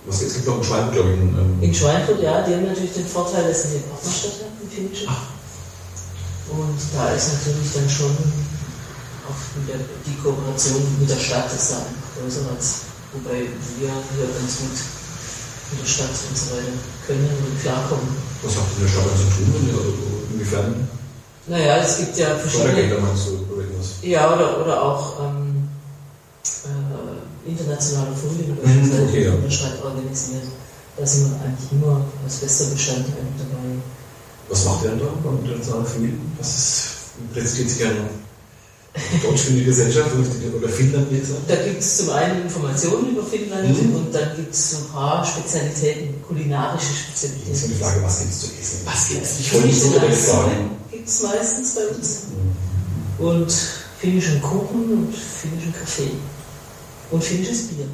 C: Was es gibt auch einen Schwein, glaube ich.
D: In
C: Ähm,
D: Schweinfurt, ja, die haben natürlich den Vorteil, dass sie eine Partnerstadt haben, die finnische. Und da ist natürlich dann schon auch der, die Kooperation mit der Stadt ist da einfach größer als, wobei wir hier ganz gut mit der Stadt und so weiter können und klarkommen.
C: was habt ihr in der Stadt zu tun? Also, inwiefern?
D: Naja, es gibt ja verschiedene,
C: Fördergelder meinst du? Oder irgendwas?
D: ja, oder, oder auch ähm, äh, internationale Funde mit
C: Mhm,
D: der
C: okay, ja.
D: von der Stadt organisiert. Da sind wir eigentlich immer als bester Bestandteil dabei.
C: Was macht ihr denn da beim internationalen Familien? Was ist, präsentiert sich eine deutsch-finnische Gesellschaft oder Finnland jetzt?
D: Da gibt es zum einen Informationen über Finnland
C: Mhm.
D: und dann gibt es ein paar Spezialitäten, kulinarische
C: Jetzt ist die
D: Spezialitäten.
C: Frage, was gibt es zu essen?
B: Was gibt's?
C: Ich wollte nicht so direkt sagen.
D: Gibt es meistens bei uns. Und finnischen Kuchen und finnischen Kaffee. Und finnisches Bier.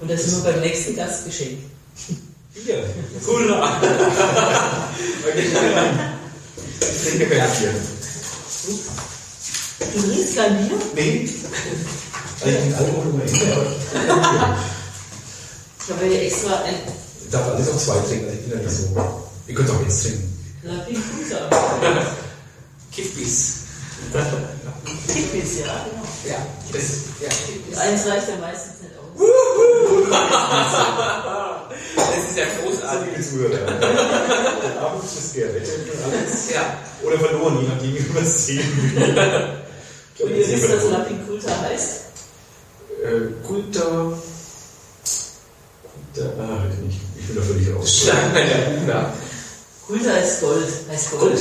D: Und da sind wir beim nächsten Gastgeschenk.
C: Bier. Hurra! (laughs) Ich trinke Bier.
D: Du trinkst kein Bier?
C: Nee. Ich trinke Alkohol immer immer.
D: Ich habe ja extra ein
C: Ich darf alles auf zwei trinken, also ich bin ja nicht so. Ihr könnt auch jetzt trinken.
D: Lapinkusa.
B: Kiffbis.
D: Kippis, ja, genau.
B: Ja, das ist, ja, Kiffbis.
D: Eins reicht ja meistens nicht aus.
B: Das ist ja großartig.
C: Liebe Zuhörer. Der Abend ist gerettet und alles.
B: Ja.
C: Oder verloren, je nachdem, wie man es sehen will.
D: Und ihr wisst, was
C: verloren.
D: Lapinkulta heißt?
C: Äh, Kulta. Kulta. Ah, weiß ich nicht. Ich bin da völlig raus. (laughs)
D: Kulta ist Gold, heißt Gold.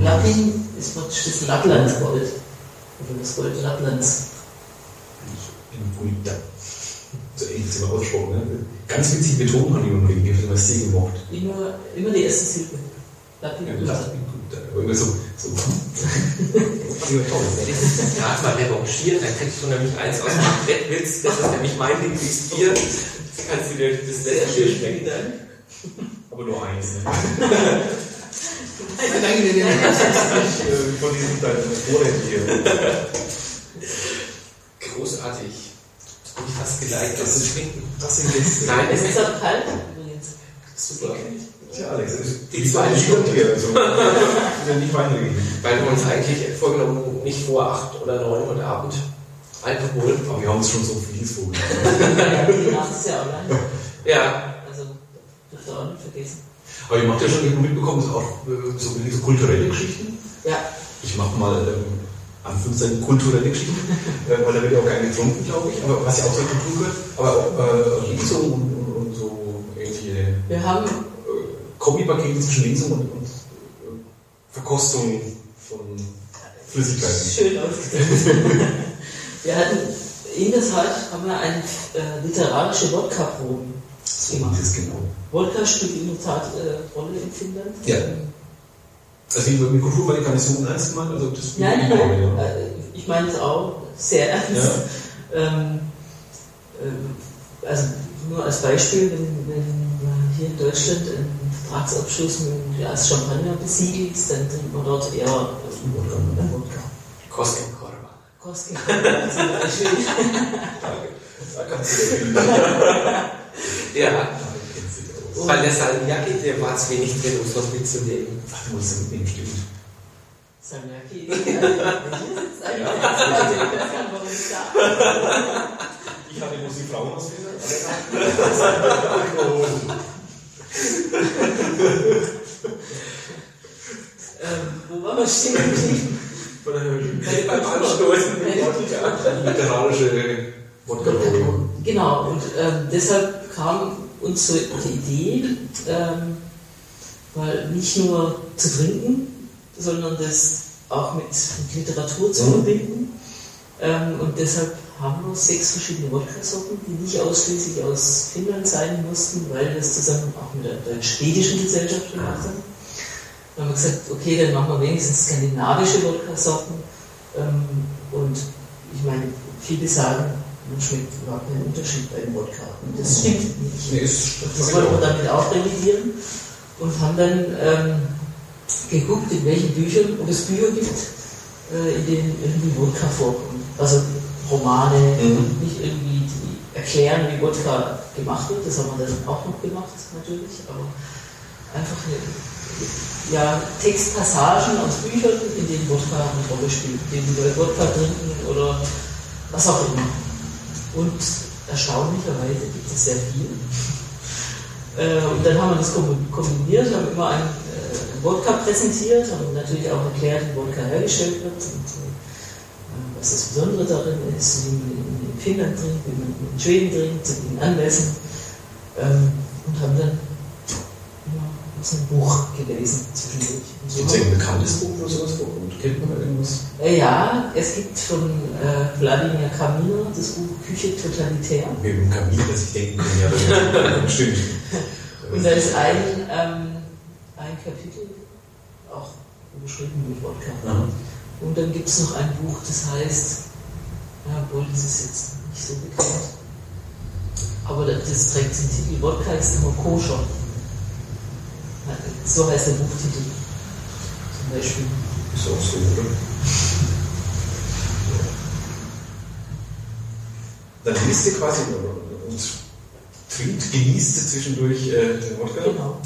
D: Lappin ist praktisch das Lapplandsgold. Oder das Gold Lapplands.
C: Kulta. So ähnlich immer ausgesprochen, ne? Ganz witzig haben die immer Ich habe das sehr gemocht.
D: Immer, immer die erste Silbe.
C: Ja,
D: Lapinkulta.
C: Immer so. so.
B: Gerade mal revanchieren, dann kriegst du nämlich eins aus dem Brettwitz. Das ist nämlich mein Lieblingsbier. Jetzt kannst du dir das letzte Bier schmecken.
C: Aber nur eins. Ne? Danke dir, Von diesem Vorräten hier.
B: Großartig. Ich fast geliked, das zu trinken.
C: Das sind jetzt.
B: Nein,
D: Es
B: es
D: ist auch kalt
B: super.
C: Tja, Alex,
B: Die zwei Stunden.
C: Hier. Also, ja nicht weitergehen.
B: Weil wir uns eigentlich vorgenommen, nicht vor acht oder neun Uhr Abend Alkohol.
C: Aber wir haben uns schon so vieles vorgenommen.
D: Ja, die Nacht ist ja online.
B: Ja,
D: Also, dürft ihr auch nicht vergessen.
C: Aber ihr macht ja schon mitbekommen, das ist auch äh, so, so kulturelle Geschichten.
D: Ja,
C: Ich mache mal ähm, Anführungszeichen kulturelle Geschichten, (laughs) äh, weil da wird ja auch gerne getrunken, glaube ich, aber was ja auch zur Kultur gehört. Aber auch äh, Lesungen und, und, und so ähnliche
D: wir haben
C: Kombipakete zwischen Lesung und, und äh, Verkostung von Flüssigkeiten.
D: schön ausgedrückt. (laughs) wir hatten, in der Tat haben wir eine äh, literarische Wodka-Probe gemacht.
C: es genau.
D: Wodka spielt in der Tat äh, Rolle in Finnland.
C: Ja.
D: Ähm,
C: Also die- mit Kultur war ich so ernst gemeint, also das
D: Nein, nein, nein.
C: Ja.
D: Äh, Ich meine es auch sehr ernst. Ähm, äh, also nur als Beispiel, wenn, wenn man hier in Deutschland einen Vertragsabschluss mit ja, als Champagner besiegelt, dann trinkt man dort eher äh, Wodka. Äh, Wodka.
B: Koskenkorva.
D: Kostet zum Beispiel.
C: Da kannst du (laughs) ja
B: Ja, weil der Salmiakki, der war es wenig drin, um es was mitzunehmen.
C: Ach, du musst ja mitnehmen, stimmt.
D: Salmiakki. (laughs) Sagen.
C: Ich hatte bloß die Frauen aus Finnland. (laughs)
D: Ähm, wo waren wir stehen geblieben?
B: Beim Anstoßen.
C: Literarische wodka
D: Genau, und ähm, deshalb kam uns so die Idee, ähm, weil nicht nur zu trinken, sondern das auch mit, mit Literatur zu
C: Mhm.
D: verbinden. Ähm, und deshalb haben wir sechs verschiedene Wodka-Sorten, die nicht ausschließlich aus Finnland sein mussten, weil wir das zusammen auch mit der deutsch-schwedischen Gesellschaft gemacht haben. Dann haben wir gesagt, okay, dann machen wir wenigstens skandinavische Wodka-Sorten. Ähm, und ich meine, viele sagen, man schmeckt überhaupt keinen Unterschied beim Wodka. Und das stimmt nicht.
C: Nee,
D: Das wollten wir damit auch revidieren und haben dann ähm, geguckt, in welchen Büchern, ob es Bücher gibt, äh, in denen irgendwie Wodka vorkommt. Also Romane,
C: Mhm.
D: nicht irgendwie die erklären, wie Wodka gemacht wird, das haben wir dann auch noch gemacht, natürlich, aber einfach eine, ja, Textpassagen aus Büchern, in denen Wodka eine Rolle spielt, in denen wir Wodka trinken oder was auch immer. Und erstaunlicherweise gibt es sehr viel. (laughs) Äh, und dann haben wir das kom- kombiniert, haben immer einen äh, Wodka präsentiert, haben natürlich auch erklärt, wie Wodka hergestellt wird und äh, was das Besondere darin ist, wie man in Finnland trinkt, wie man in Schweden trinkt, in Anlässen. Ähm, und haben dann immer aus einem Buch gelesen zwischendurch. Und
C: Gibt es ein bekanntes Buch, wo sowas vorkommt? Kennt man irgendwas?
D: äh, ja, es gibt von äh, Wladimir Kaminer das Buch Küche totalitär.
C: Mit dem Kamin, dass ich denken kann, ja, das stimmt. (laughs)
D: Und da ist ein, ähm, ein Kapitel auch überschrieben mit Wodka.
C: Aha.
D: Und dann gibt es noch ein Buch, das heißt, ja, obwohl das ist jetzt nicht so bekannt, aber das, trägt den Titel Wodka ist immer koscher. So heißt der Buchtitel. Zum Beispiel.
C: Ist auch so, oder? Dann liest ihr quasi und trinkt, genießt zwischendurch äh, den Wodka.
D: Genau.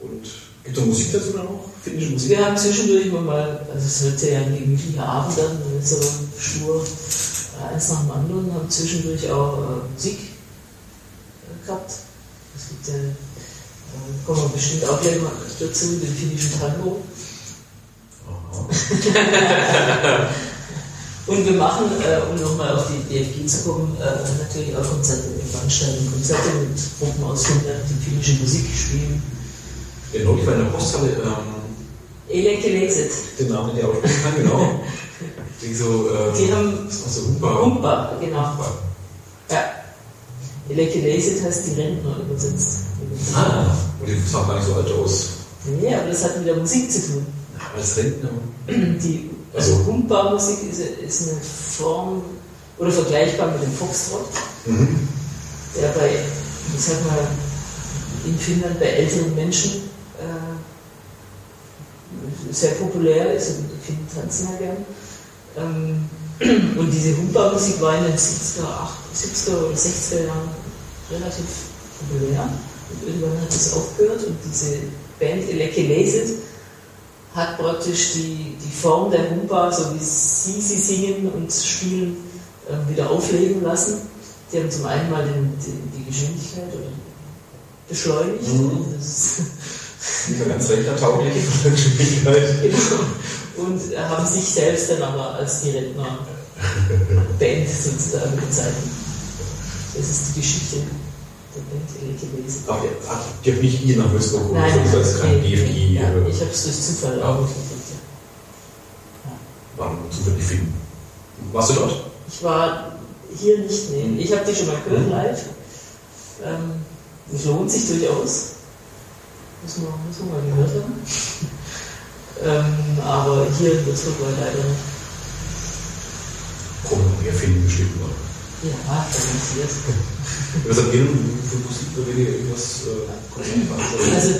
C: Und gibt es Musik dazu dann auch? Finnische Musik?
D: Wir haben zwischendurch mal, also es wird ja ein gemütlicher Abend dann, wenn so stur äh, eins nach dem anderen, haben zwischendurch auch äh, Musik äh, gehabt. Es gibt ja, äh, kommen wir bestimmt auch gleich mal dazu, den finnischen Tango. (laughs) Und wir machen, äh, um nochmal auf die DFG zu kommen, äh, natürlich auch Konzerte, wir veranstalten Konzerte mit Gruppen aus Finnland, die finnische Musik spielen.
C: Ja, neulich war in der Posthalle ähm,
D: Eleke Leset.
C: den Namen, der aussprechen kann, genau. (laughs) Die so, äh,
D: Die haben
C: das war so Humpa.
D: Humpa, genau.
C: Humpa.
D: Ja. Eleke Leset heißt die Rentner übersetzt.
C: Ah, und die sah gar nicht so alt aus.
D: Nee, aber das hat mit der Musik zu tun.
C: Als Rentner. (clears throat)
D: Die, also
C: Also-
D: Humpa-Musik ist, ist eine Form oder vergleichbar mit dem Foxtrot,
C: Mhm.
D: der bei, ich sag mal, in Finnland bei älteren Menschen äh, sehr populär ist und die Finnen tanzen ja gern. Ähm, und diese Humpa-Musik war in den 70er, 80er, 70er oder 60er Jahren relativ populär. Und irgendwann hat es aufgehört und diese Band Elekeleset hat praktisch die, die Form der Humpa, so wie sie sie singen und spielen, ähm, wieder aufleben lassen. Die haben zum einen mal den, die, die Geschwindigkeit oder beschleunigt.
C: Mhm.
D: Das
C: Nicht mehr ganz rechnertauglich von (laughs) der Geschwindigkeit.
D: Und haben sich selbst dann aber als die Rentner Band sozusagen bezeichnet. Das ist die Geschichte der Band gewesen.
C: Ach, ihr, habt nicht ihr nach Würzburg geholt, das ist kein
D: nee, ja, ich habe es durch Zufall auch gekriegt. Ja.
C: Waren zufällig finden. Warst du dort?
D: Ich war hier nicht, nee.
C: Mhm.
D: Ich habe die schon mal gehört live. Ähm, es lohnt sich durchaus. Muss man, muss man mal gehört haben. (laughs) ähm, aber hier in Würzburg leider nicht.
C: Komm, wir finden bestimmt noch.
D: Ja, organisiert.
C: Was habt ihr denn für Musik, wenn ihr irgendwas äh?
D: Also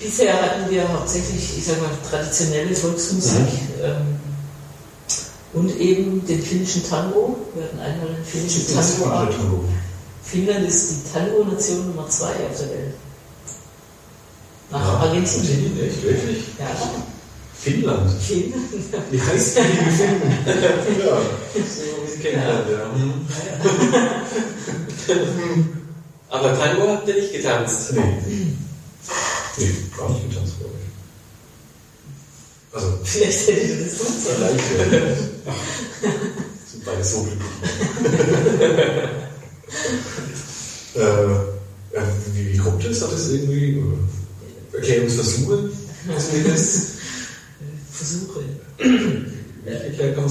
D: bisher hatten wir hauptsächlich, ich sag mal, traditionelle Volksmusik
C: Mhm.
D: ähm, und eben den finnischen Tango. Wir hatten einmal einen finnischen Tango.
C: Tango. Tango.
D: Finnland ist die Tango-Nation Nummer zwei auf der Welt. Nach
C: Ja,
D: Argentinien.
C: Echt? Wirklich?
D: Ja,
C: Finnland.
D: Finnland.
C: Wie heißt die Finnen? (laughs) ja, so kennenlernen, ja. (laughs)
B: Aber Tango habt ihr nicht getanzt.
C: Nee. Nee, gar nicht getanzt, glaube ich. Also,
D: Vielleicht hätte ich das tun sollen.
C: vielleicht. Ja. Sind (laughs) beide so glücklich. äh, äh, wie, wie kommt das? Hat das irgendwie äh, Erklärungsversuche? Zumindest?
D: Versuche.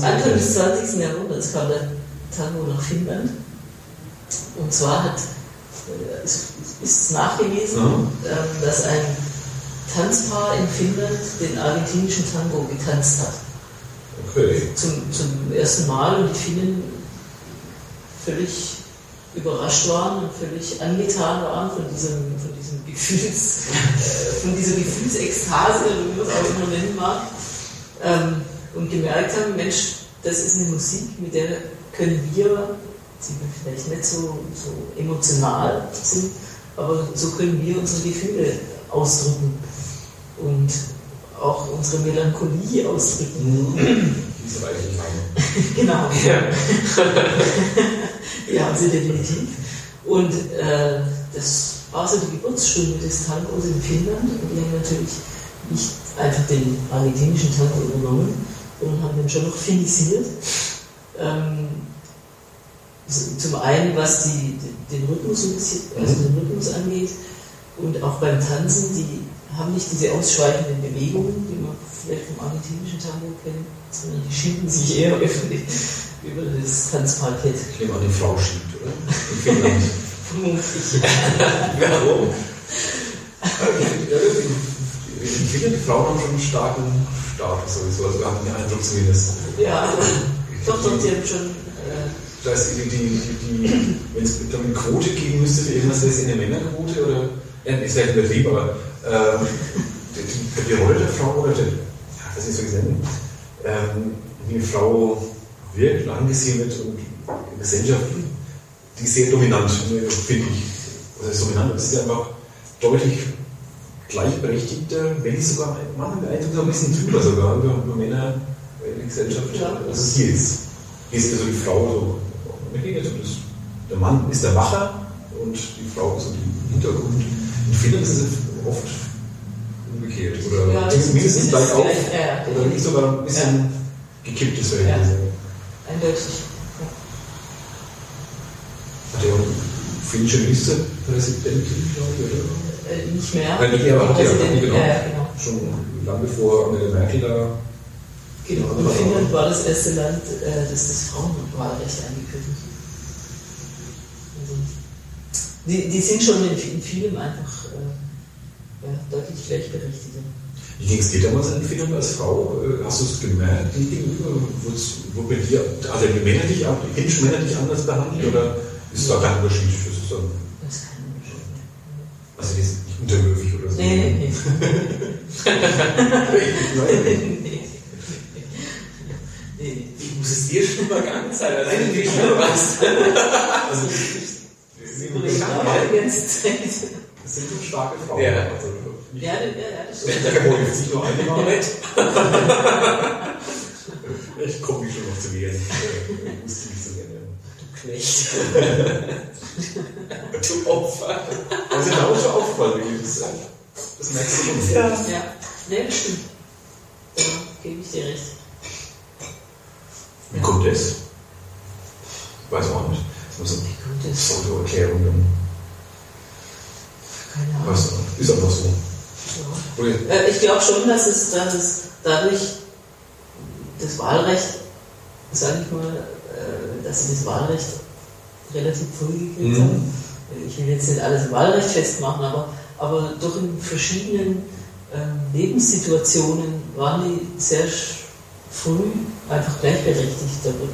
D: Anfang des 20. Jahrhunderts kam der Tango nach Finnland. Und zwar hat, äh, es ist nachgewiesen,
C: Mhm.
D: ähm, dass ein Tanzpaar in Finnland den argentinischen Tango getanzt hat.
C: Okay.
D: Zum, zum ersten Mal und die Finnen völlig überrascht waren und völlig angetan waren von diesem, von diesem Gefühls, äh, von dieser Gefühlsekstase, wie man es auch immer nennen mag, ähm, und gemerkt haben, Mensch, das ist eine Musik, mit der können wir, die vielleicht nicht so, so emotional sind, aber so können wir unsere Gefühle ausdrücken und auch unsere Melancholie ausdrücken.
C: Diese reichlich haben.
D: Genau.
B: Ja.
D: Ja, sie definitiv. Und äh, das war so die Geburtsstunde des Tangos in Finnland. Und die haben natürlich nicht einfach den argentinischen Tango übernommen, sondern haben den schon noch finnisiert. Ähm, zum einen, was die, den Rhythmus, bisschen, also den Rhythmus angeht, und auch beim Tanzen, die haben nicht diese ausschweifenden Bewegungen, die man vielleicht vom argentinischen Tango kennt, sondern die schieben sich eher öffentlich über das Tanzparkett.
C: Ich nehme an, die Frau schiebt, oder? In Finnland. (laughs)
D: Vermutlich. (laughs)
C: Warum? Ich finde, die Frauen haben schon einen starken Status sowieso. Also wir haben den Eindruck zumindest.
D: Ja, doch, doch, die haben schon. Äh,
C: Da ist die, die, die, die wenn es mit eine Quote geben müsste für irgendwas, wäre es eine Männerquote oder, ja, ist vielleicht übertrieben, aber ähm, die, die, Rolle der Frau oder der, ja, was ist so gesagt, ähm, eine Frau wirkt und angesehen wird und in der Gesellschaft, die ist sehr dominant, finde ich. Was heißt dominant? Das ist ja einfach deutlich gleichberechtigter, wenn nicht sogar, man hat den Eindruck, so ein bisschen drüber sogar, über, über Männer in der Gesellschaft,
D: Ja.
C: als es hier ist. Hier ist ja so die Frau so, umgekehrt, so das, der Mann ist der Macher und die Frau ist so im Hintergrund. In Finnland ist es oft umgekehrt. Oder
D: Ja,
C: mindestens
D: ist
C: gleich auf.
D: ja.
C: Oder nicht sogar ein bisschen gekipptes Verhältnis.
D: Eindeutig.
C: Hat er auch finnische Ministerpräsidentin, glaube ich, oder?
D: Äh, nicht mehr.
C: Nein, nicht mehr, aber hat er,
D: Präsident,
C: genau.
D: Ja, ja, genau.
C: Schon lange bevor Angela Merkel da.
D: genau. Und Finnland war das erste Land, äh, das das Frauenwahlrecht eingeführt hat. Also, die, die sind schon in, in vielem einfach äh, ja, deutlich gleichberechtigter.
C: Wie ging es dir damals an Finnland als Frau? Äh, Hast du es gemerkt, die gegenüber? Wurde bei dir, also die Männer dich, auch- die finnischen Männer dich anders behandelt oder ist da kein Unterschied? Das ist dann,
D: Das ist kein Unterschied.
C: also die sind nicht unterwürfig oder so.
D: Nee, nee, nee.
C: Nein.
D: nee. Nee,
B: Ich muss es dir schon übergangen sein, als du nicht mehr warst.
C: Also.
D: Die.
C: Das sind schon starke Frauen.
B: Ja.
C: Also,
D: Ja, ja, ja, das stimmt.
C: Der Gebot jetzt nicht nur eine machen.
B: Moment. (laughs)
C: Ich komme mich schon noch zu wehren. Ich wusste nicht so gerne.
B: Knecht. (laughs) du Opfer.
C: Aber sind auch schon aufgefallen, wie das, das merkst du schon.
B: Ja.
D: Ja, nee, das stimmt. Da gebe ich dir recht.
C: Wie kommt das? Weiß man auch nicht. Das ist
D: Wie kommt das?
C: eine Erklärung. dann.
D: Keine Ahnung.
C: Weißt du, ist einfach so. Oder?
D: Äh, Ich glaube schon, dass es, dass es dadurch das Wahlrecht, sage ich mal, äh, dass sie das Wahlrecht relativ früh gekriegt
C: Mhm.
D: haben. Ich will jetzt nicht alles im Wahlrecht festmachen, aber, aber doch in verschiedenen ähm, Lebenssituationen waren die sehr früh einfach gleichberechtigt. Da wird,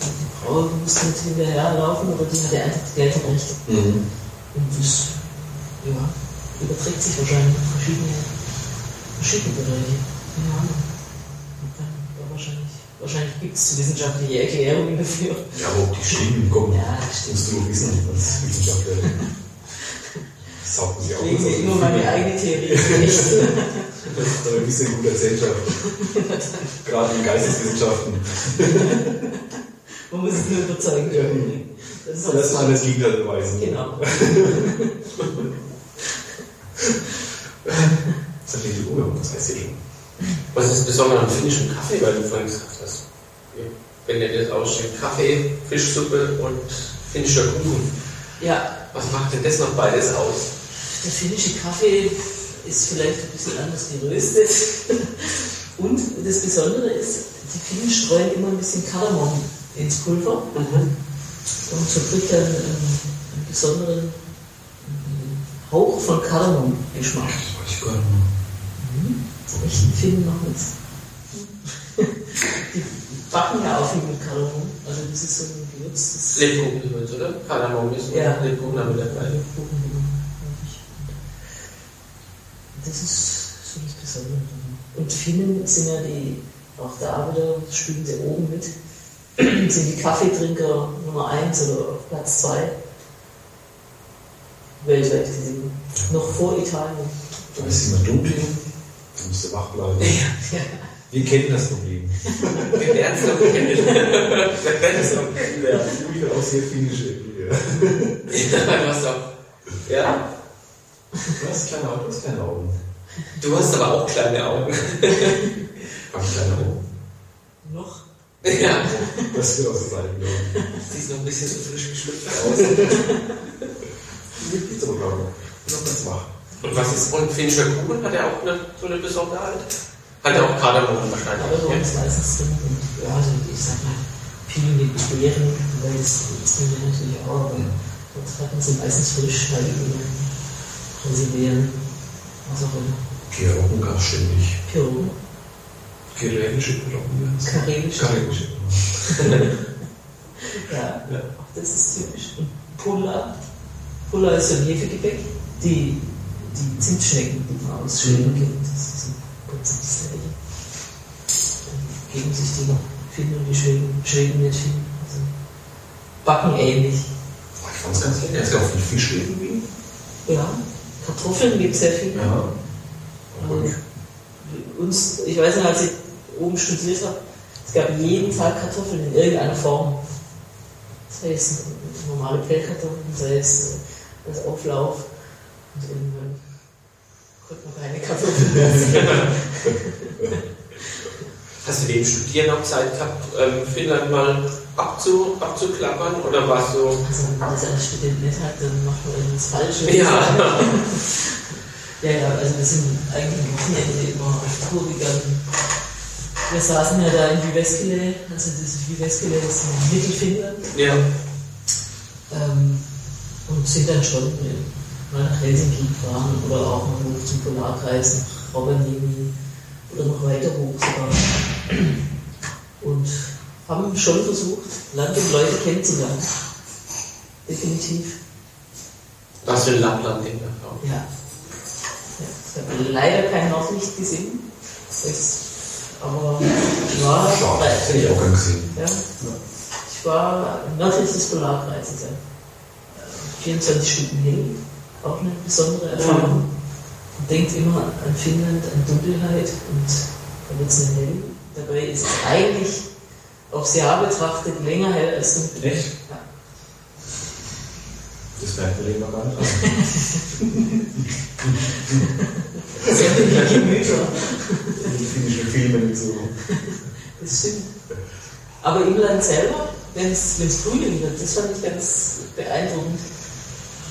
D: die Frau musste nicht hinterherlaufen, aber die hatte einfach die gleichen Rechte.
C: Mhm.
D: Und das ja, überträgt sich wahrscheinlich auf verschiedene, verschiedene Bereiche. Keine Ahnung. Da wahrscheinlich, wahrscheinlich gibt es wissenschaftliche Erklärungen dafür.
C: Ja, aber ob die stimmen, komm.
D: Ja, das stimmt.
C: Musst du wissen, als Wissenschaftler. Das saugt sich (laughs) auch
D: immer meine eigene Theorie zurecht. (laughs)
C: Da ein bisschen guter Gesellschaft. Gerade in Geisteswissenschaften. (laughs)
D: Man muss es nur überzeugen können. Das ist alles.
C: das Gegenteil beweisen.
D: Genau.
C: Das steht die Uhr, das heißt ja schon.
B: Was ist besonders am finnischen Kaffee, weil du vorhin gesagt hast? Wenn ihr das aussteht, Kaffee, Fischsuppe und finnischer Kuchen.
D: Ja,
B: Was macht denn das noch beides aus?
D: der finnische Kaffee ist vielleicht ein bisschen anders geröstet. Und das Besondere ist, die Finnen streuen immer ein bisschen Kardamom ins Pulver. Und so kriegt er einen, einen besonderen
C: gar nicht mehr.
D: Die echten Finnen machen es. Die backen ja auch viel mit Kardamom. Also das ist so ein Gewürz, das
B: Lebkuchengewürz, oder? Kardamom ist
D: Ja.
B: Lebkuchen damit dabei.
D: Das ist so das Besondere. Und Finnen sind ja die, auch da wieder spielen sie oben mit, (clears throat) sind die Kaffeetrinker Nummer 1 oder auf Platz 2 weltweit gesehen. Noch vor Italien.
C: Da ist es immer dunkel, da musst du wach bleiben. Wir kennen das Problem.
B: Wir werden es noch kennen. Wir werden es noch kennenlernen.
C: Ich bin auch sehr finnische Bier.
B: Ja, du hast auch. Ja?
C: Du hast kleine Augen, du hast kleine Augen.
B: Du hast aber auch kleine Augen.
C: Hab ich kleine Augen?
D: Noch?
B: Ja.
C: Das wird aus der Seite genommen.
B: Siehst noch ein bisschen so frisch geschlüpft aus. (laughs)
C: Mit Pizza bekommen. Noch ganz wach.
B: Und was ist, und finnischer Kuchen hat er auch eine, so eine Besonderheit? Hat er auch Kardamom wahrscheinlich.
D: Aber so ist meistens drin. Und ja, also ich sag mal, viel mit Beeren, weil das ist mir natürlich auch, aber hatten sie meistens frisch, halt über konservieren, was auch immer.
C: Pierogen gab ständig.
D: Pirone,
C: Kirelische Pierogen.
D: Karelisch.
C: Karelische. (laughs)
D: Ja, auch das ist typisch. Und Pulla, Ist so ein Hefegebäck, die, die Zimtschnecken, die man aus Schweden kennt, das ist das Gleiche. Dann geben sich die Finnen und die Schweden, Schweden nicht viel. Also backen ähnlich.
C: Ich fand's ganz lecker. Es gab viel Fisch irgendwie.
D: Ja, Kartoffeln gibt es sehr viel.
C: Ja.
D: Und uns, ich weiß nicht, als ich oben studiert habe, es gab jeden Tag Kartoffeln in irgendeiner Form. Sei es normale Pellkartoffeln, sei es als Auflauf. Und irgendwann konnte man keine Kartoffeln mehr sehen.
B: Hast du neben Studieren auch Zeit gehabt, ähm, Finnland mal abzu, abzuklappern? Oder warst du.
D: Also wenn man das als Student nicht hat, dann macht man irgendwas Falsches.
B: Ja. (laughs)
D: Ja, ja, also wir sind eigentlich am Wochenende immer auf Tour gegangen. Wir saßen ja da in Jyväskylä, also das Jyväskylä, das ist in Mittelfinnland.
B: Ja.
D: Ähm, und sind dann schon mal nach Helsinki gefahren oder auch mal hoch zum Polarkreis, nach Rovaniemi oder noch weiter hoch sogar. Und haben schon versucht, Land und Leute kennenzulernen. Definitiv.
B: Du in Lappland in der Frau?
D: Ja. ja. Ich habe leider kein Nordlicht gesehen. Es, aber ich war,
C: Schade, das hätte ich auch gern gesehen.
D: ja, ich war nördlich des Polarkreises. Ja. Äh, 24 Stunden hin. auch eine besondere Erfahrung. Man denkt immer an Finnland, an Dunkelheit und da wird es nicht hell. Dabei ist es eigentlich aufs Jahr betrachtet länger hell als dunkel.
C: Echt?
D: Ja.
C: Das merkt man immer gar nicht
D: viele Gemüter.
C: Die finnischen Filme mit so.
D: Das stimmt. Aber im Land selber, wenn es Frühling wird, das fand ich ganz beeindruckend.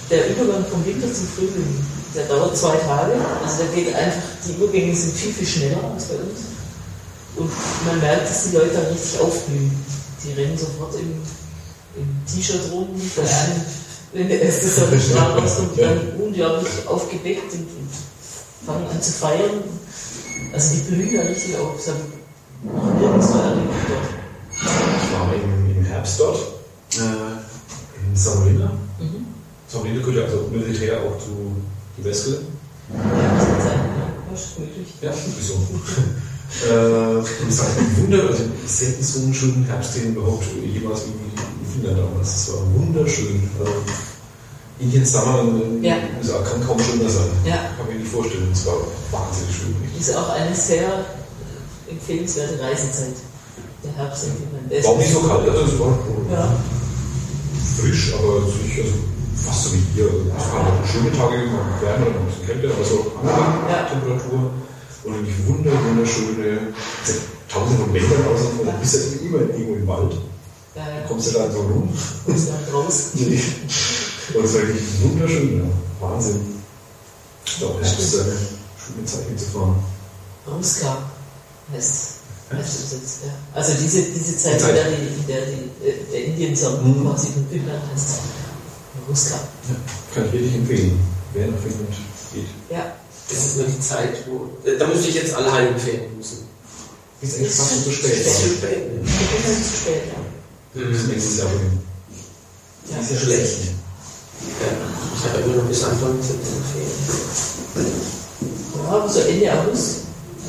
D: Der Übergang vom Winter zum Frühling, der dauert zwei Tage. Also da geht einfach, die Übergänge sind viel, viel schneller als bei uns. Und man merkt, dass die Leute da richtig aufblühen. Die rennen sofort im, im T-Shirt rum, der eine, wenn der erste Sonnenstrahl rauskommt, (laughs) dann unglaublich aufgeweckt und, und fangen an zu feiern. Also die blühen da richtig auf. Das habe ich noch nirgendwo erlebt dort.
C: Ich war im, im Herbst dort, äh, in Samarina.
D: Mhm.
C: Samarina gehört ja also militär auch zu
D: kann sein, ja. Das ist möglich.
C: Ja, wieso? (laughs) äh, und es war ein Wunder, also selten so einen schönen Herbst, den überhaupt jemals irgendwie in Finnland damals. Es war wunderschön. Also, Indian Summer
D: Ja.
C: das kann kaum schöner sein.
D: Ja.
C: Kann mir nicht vorstellen. Es war wahnsinnig schön.
D: Ist auch eine sehr äh, empfehlenswerte Reisezeit. Der Herbst in Finnland. Ist
C: War auch nicht so kalt, also es war
D: Ja,
C: frisch, aber nicht, also fast so wie hier. Also, Es auch schöne Tage, mal wärmer, dann ein bisschen kälter, aber so angenehme
D: Ja.
C: Temperatur. Und dann die wunder, wunderschöne, tausende von Wäldern aus, und du bist ja immer irgendwo im Wald.
D: ja, ja.
C: Kommst du da so rum?
D: Kommst dann raus. (laughs)
C: Und es war wirklich wunderschön, ja. Wahnsinn. Doch, das ist eine schöne Zeit hinzufahren.
D: Ruska heißt jetzt. Ja. Also diese, diese Zeit,
C: Die Zeit.
D: in der, die, in der die, äh, der Indiensommer
C: Mhm.
D: quasi von Finnland heißt Ruska.
C: Ja, kann ich wirklich empfehlen, wer nach Finnland geht.
D: Ja,
B: Das ist nur die Zeit, wo. Da müsste ich jetzt alle heimfehlen müssen.
C: Ist eigentlich fast zu
B: Das
C: spät.
B: ist zu spät. ne?
D: Finnland zu spät, ja.
C: Bis
B: Mhm.
C: nächstes Jahr bringen.
D: Ja.
C: Ist ja schlecht.
B: Ja, ich habe immer noch bis Anfang September Ferien.
D: Ja, aber so Ende August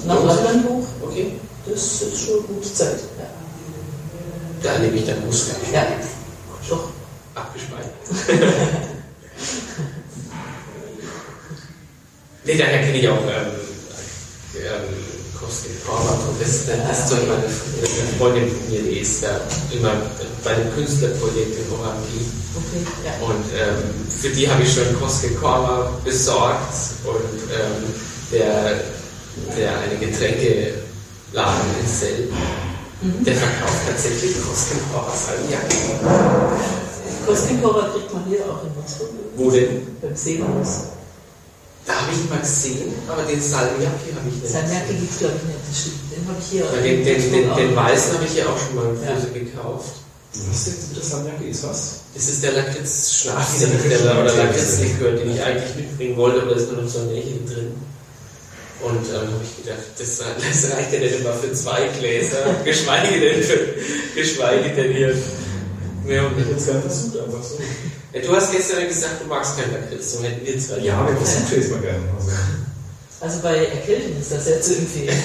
D: nach London hoch,
B: Okay,
D: das ist schon eine gute Zeit. Ja,
B: da nehme ich dann Muskel.
D: ja. doch.
B: Abgespeichert. (laughs) nee, daher kenne ich auch ähm, ähm, Kostin Korvac und das, das Zeug meine eine Freundin von mir, die ist ja immer bei dem Künstlerprojekt in Orangi.
D: Okay, ja.
B: Und ähm, für die habe ich schon Koske Korva besorgt und ähm, der, der eine Getränkeladen in Sell, der verkauft tatsächlich Koske Korva Salmiak.
D: Kostenkora kriegt man hier auch in Würzburg.
B: Wo denn?
D: Beim Seehaus.
B: Da habe ich ihn mal gesehen, aber den Salmiak habe ich nicht.
D: Salmiak gibt es glaube ich nicht, das stimmt. Den habe ich hier
B: Ja, den, den, den, den weißen habe ich ja auch schon mal
D: Ja.
B: für sie gekauft.
C: Was jetzt mit der Salmiak ist, was?
B: Das ist der Lakritz-Schnaps oder
C: Lakritz-
B: Lakritzlikör, den ich eigentlich mitbringen wollte, aber da ist nur noch so ein Lächeln drin. Und ähm, habe ich gedacht, das, das reicht ja nicht immer für zwei Gläser, (laughs) geschweige denn für, geschweige denn hier. Mehr und
C: Ich hätte es gerne versucht, einfach so.
B: Ja, Du hast gestern gesagt, du magst keinen Lakritz, so hätten wir zwei.
C: Ja, wir versuchen jetzt mal gerne. Also,
D: Also bei Erkältung ist das sehr zu empfehlen.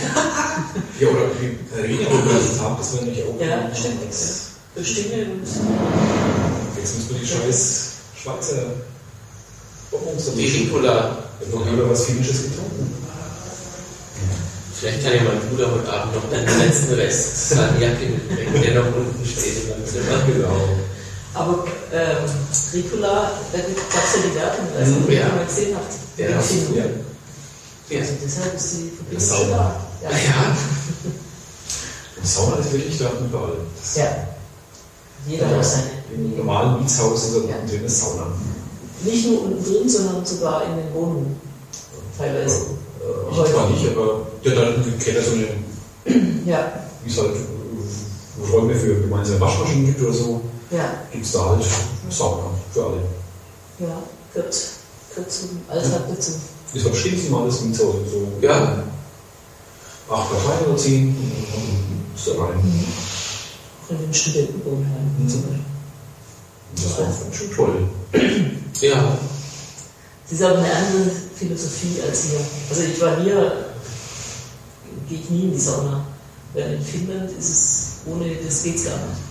D: (laughs)
C: ja, oder wie Rede über das Tag, das wäre natürlich auch.
D: Ja, stimmt. Für Stimme und
C: Jetzt müssen wir die scheiß Schweizer Bonbons
B: Die Ricola.
C: Ich habe noch lieber was Finnisches getrunken.
B: Vielleicht kann ja mein Bruder heute Abend noch den letzten Rest Salmiak mitbringen, der noch unten steht Zimmer.
C: Genau.
D: Aber ähm, Ricola, da gab es ja die Werbung, als
C: Mhm,
B: ja.
D: mal gesehen habt.
B: Ja.
C: Ja.
B: Ja.
D: Also deshalb ist die Verbindung da. Ja.
B: ja,
C: Und Sauna ist wirklich da überall. Das
D: ja. Jeder hat seine.
C: Im normalen Mietshaus ist da unten drin eine Sauna.
D: Nicht nur unten drin, sondern sogar in den Wohnungen. Teilweise.
C: Äh, Ich zwar nicht, aber der hat dann im Keller so eine,
D: Ja,
C: wie es halt äh, Räume für gemeinsame Waschmaschinen gibt oder so,
D: ja,
C: gibt es da halt Sauna für alle.
D: ja. Gehört, gehört zum Alltag dazu.
C: Ist halt stets normales Mietshaus. So
B: Ja.
C: Acht Parteien oder zehn, ist da rein.
D: Auch in den Studentenwohnheimen
C: Mhm.
D: zum Beispiel.
C: Das war schon toll.
B: ja.
D: Das ist aber eine andere Philosophie als hier. Also ich war hier, gehe ich nie in die Sauna. Weil in Finnland ist es, ohne das geht's gar nicht.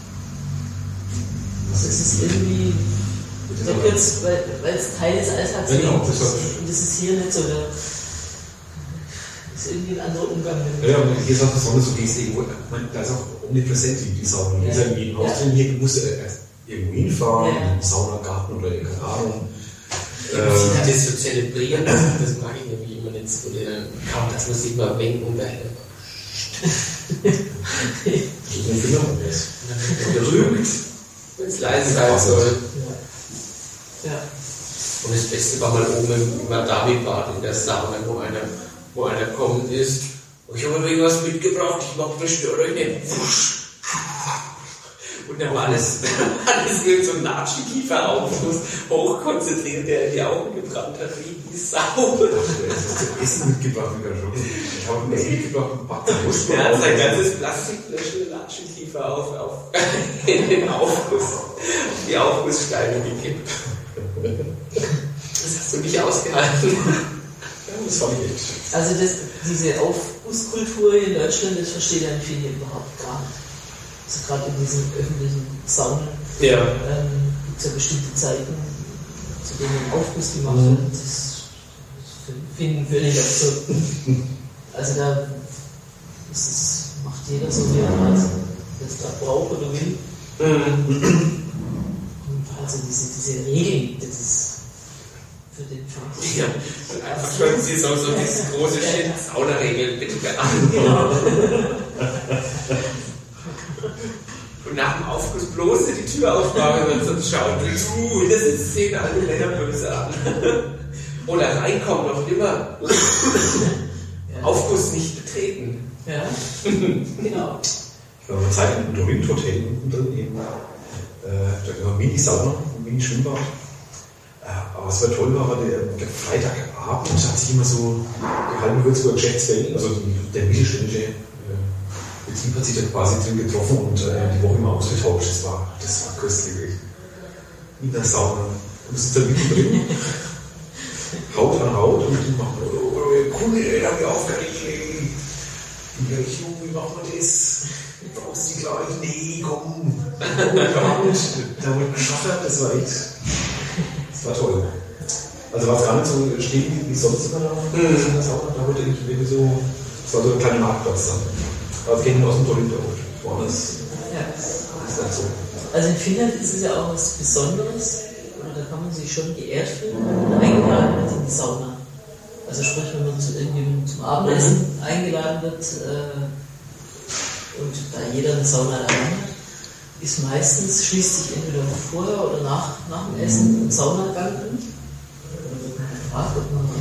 D: Also es ist irgendwie, gehört's, weil, weil es Teil des Alltags
C: Ja, genau,
D: ist.
C: das
D: Und das ist hier nicht so. Da ist irgendwie ein anderer Umgang damit.
C: Ja, und hier ist auch besonders so, gehst irgendwo, ich meine, da ist auch omnipräsent die, die Sauna. Die ist ja in jedem Haus
D: Ja.
C: drin, hier musst du erst irgendwo hinfahren,
D: Ja.
C: in den Saunagarten oder keine Ahnung. Äh,
B: das so zelebrieren, das mag ich nämlich immer nicht so. Dann dass man sich mal wenken und daher. (laughs)
C: ein Finger und das.
B: Berühmt, wenn es leise sein soll.
D: Ja. ja.
B: Und das Beste war mal oben im Madawi-Bad in der Sauna, wo einer, wo einer kommen ist. Ich habe übrigens was mitgebracht, ich mach das stört euch nicht. Wusch. Und da war alles, alles mit so einem Natschikiefer-Aufguss hochkonzentriert, der in die Augen gebrannt hat, wie die Sau.
C: Der hat zum Essen mitgebracht, wieder schon. Ich habe mir das mitgebracht, ein paar Wurst.
B: Der hat sein ganzes Plastikfläschchen Natschikiefer auf, auf, (laughs) in den Aufguss, auf die Aufgusssteine gekippt. Das hast du nicht ausgehalten.
C: Das fand ich echt.
D: Also das, diese Aufgusskultur hier in Deutschland, das versteht ja viele überhaupt gar nicht. Also gerade in diesen öffentlichen Saunen
B: Ja.
D: ähm, gibt es ja bestimmte Zeiten, zu denen ein Aufguss gemacht
C: Mhm.
D: wird. Das, das finden völlig absurd. Also da es, macht jeder so, wie er halt das da braucht oder will.
B: Mhm.
D: Und also diese, diese Regeln, das ist für den Fakt.
B: Ja, einfach schon sie so, so dieses große Schild, Saunaregel, bitte beachten.
D: Genau. (laughs)
B: Und nach dem Aufguss bloß die Tür aufmachen und sonst schauen die, uh, das ist zehn alte Männer böse an. Oder reinkommen, noch immer. Aufguss nicht betreten.
D: Ja, genau.
C: Ich war mal eine Zeit im Dorint-Hotel unten drin, eben. Äh, da war Mini-Sauna, Mini-Schwimmbad. Äh, aber was war toll war, war der, Freitagabend hat sich immer so die halbe Würzburger Geschäftswelt, also der mittelständische Betrieb hat sich da quasi drin getroffen und äh, die Woche immer ausgetauscht. Das war, das war köstlich. In der Sauna. Und es ist da mittendrin. (laughs) Haut an Haut und die machen, oh, oh, Kunde, da hab ich aufgeregt. Ich, Junge, wie machen wir das? Brauchst du die gleich? Nee, komm. Und (laughs) da wurde geschaffert, das war echt, das war toll. Also war es gar nicht so stehen wie sonst immer da in der Sauna, da wurde ich wirklich so, das war so ein kleiner Marktplatz dann. Also gehen aus dem Toilette woanders
D: Ja.
C: ist das so.
D: Also in Finnland ist es ja auch was Besonderes, oder da kann man sich schon geehrt fühlen, wenn man eingeladen wird in die Sauna. Also sprich, wenn man zu irgendjemandem zum Abendessen eingeladen wird äh, und da jeder eine Sauna allein hat, ist meistens, schließt sich entweder vorher oder nach, nach dem Essen ein Saunagang an. Oder wird man gefragt, ob man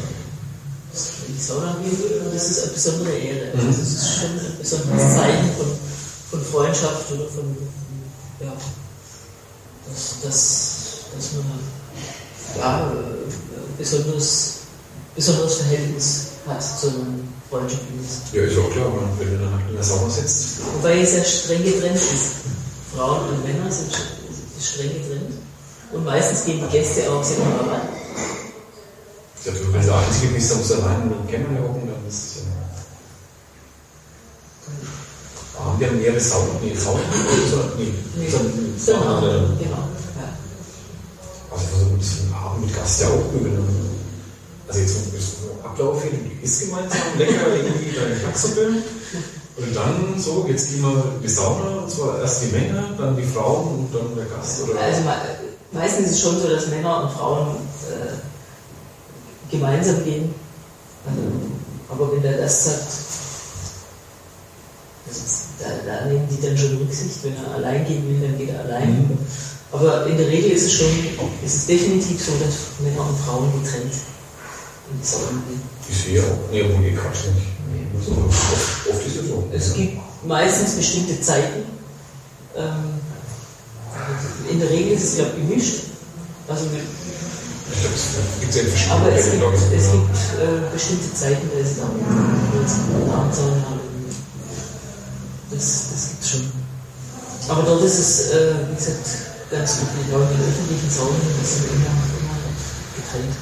D: in die Sauna gehen will. Und das ist eine besondere Ehre. Also das ist schon ein besonderes Zeichen von, von Freundschaft oder von, ja, dass, dass, dass man ja, äh, besonderes, besonderes Verhältnis hat zu einem freundschaftlichen.
C: Ja, ist auch klar, wenn du dann in der Sauna sitzt.
D: Wobei es ja streng getrennt ist. Frauen und Männer sind streng getrennt. Und meistens gehen die Gäste auch sehr
C: Ja, du, wenn du eigentlich bist, dann musst du allein in den Kämmerle hocken, dann ist es ja. Haben wir mehrere Sauna? Nee, Sauna? Nee,
D: Nee.
C: sondern
D: Genau,
C: Sauna.
D: genau. Ja.
C: Also versuchen das von Abend mit Gast ja auch üben. Also jetzt vom Ablauf hin, du isst gemeinsam, lecker irgendwie deine Knacksuppe. Und dann so, jetzt gehen wir in die Sauna, und zwar erst die Männer, dann die Frauen und dann der Gast. Oder?
D: Also me- meistens ist es schon so, dass Männer und Frauen äh, gemeinsam gehen. Also, aber wenn der Gast sagt, also da, da nehmen die dann schon Rücksicht, wenn er allein gehen will, dann geht er allein.
C: Mhm.
D: Aber in der Regel ist es schon, ist es definitiv so, dass Männer und Frauen getrennt Sauna gehen.
C: Ich sehe auch. Nee, ich Quatsch nicht. So, oft, oft ist es so.
D: Es gibt meistens bestimmte Zeiten. Ähm, in der Regel ist es ja gemischt. Also,
C: es gibt ja verschiedene
D: aber es gibt, es gibt äh, bestimmte Zeiten, da ist es auch eine Abendsauna haben. Das, das gibt es schon. Aber dort ist es, äh, wie gesagt, ganz üblich. Auch in den öffentlichen Saunen das sind immer, getrennt.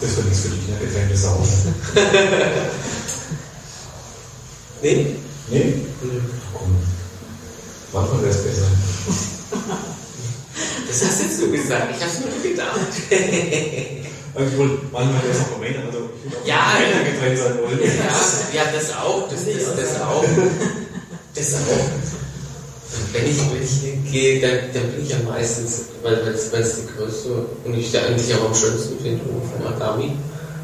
C: Das wird nichts für dich, ne? Getrennte (laughs) Sauna.
B: Nee?
C: Nee? Komm. Manchmal wäre es besser. (laughs)
B: Das hast jetzt du gesagt, ich hab's nur gedacht. (laughs)
C: Ich wollte manchmal das auch vermeiden, also
B: Ja.
C: von Männern getrennt sein wollen.
B: Ja, ja, das auch, das, das, das auch. Das auch. Wenn ich, wenn ich gehe, dann, dann bin ich ja meistens, weil es die größte und ich da eigentlich auch am schönsten finde, vom Adami,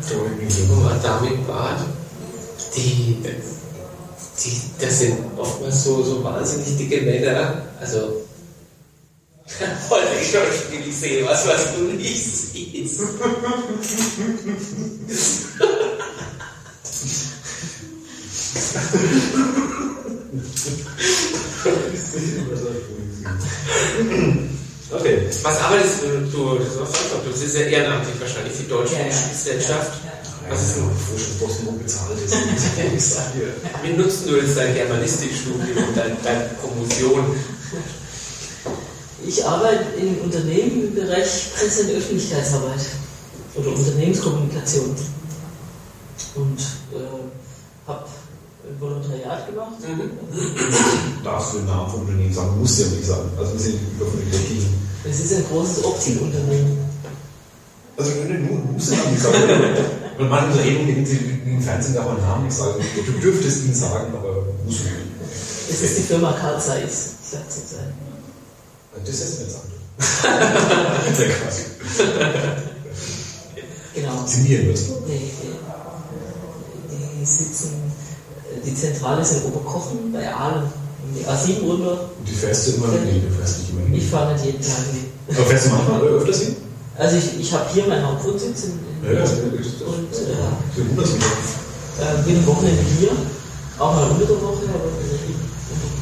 B: vom Adami-Bad. Die, die, das sind oftmals so, so wahnsinnig dicke Männer, also Ich schon Spiel, ich sehe was, was du nicht siehst.
C: Okay.
B: Was arbeitest du, du, du bist ja ehrenamtlich wahrscheinlich für die Deutsche Gesellschaft. Was ist denn,
C: nur bezahlt ist. (laughs)
B: Wie nutzt du jetzt dein Germanistikstudium und dein, deine Promotion?
D: Ich arbeite in Unternehmen im Bereich Presse- und Öffentlichkeitsarbeit oder Unternehmenskommunikation und äh, habe ein Volontariat gemacht.
C: Darfst du den Namen vom Unternehmen sagen? Musst du ja nicht sagen. Also wir sind über von den.
D: Es ist ein großes Optikunternehmen.
C: Also nur, nur musst du den Namen nicht sagen. Weil manche Unternehmen im Fernsehen darf man Namen nicht sagen. Du dürftest ihn sagen, aber musst du nicht.
D: Es ist die Firma Carl Zeiss. Ich sag's jetzt ein.
C: Das ist jetzt nicht Sehr Quatsch.
D: Genau.
C: Sind die hier in Würzburg?
D: Die, die, die sitzen, die Zentrale ist in Oberkochen bei Aalen. Die A7 runter.
C: Und die fährst du immer? Nee, du fährst nicht immer hin.
D: Ich fahre nicht jeden Tag hin.
C: Aber fährst du manchmal öfters hin?
D: Also ich, ich habe hier meinen Hauptwohnsitz in, in
C: Ja, das
D: und äh, äh, bin am Wochenende hier, auch mal unter der Woche, aber unter der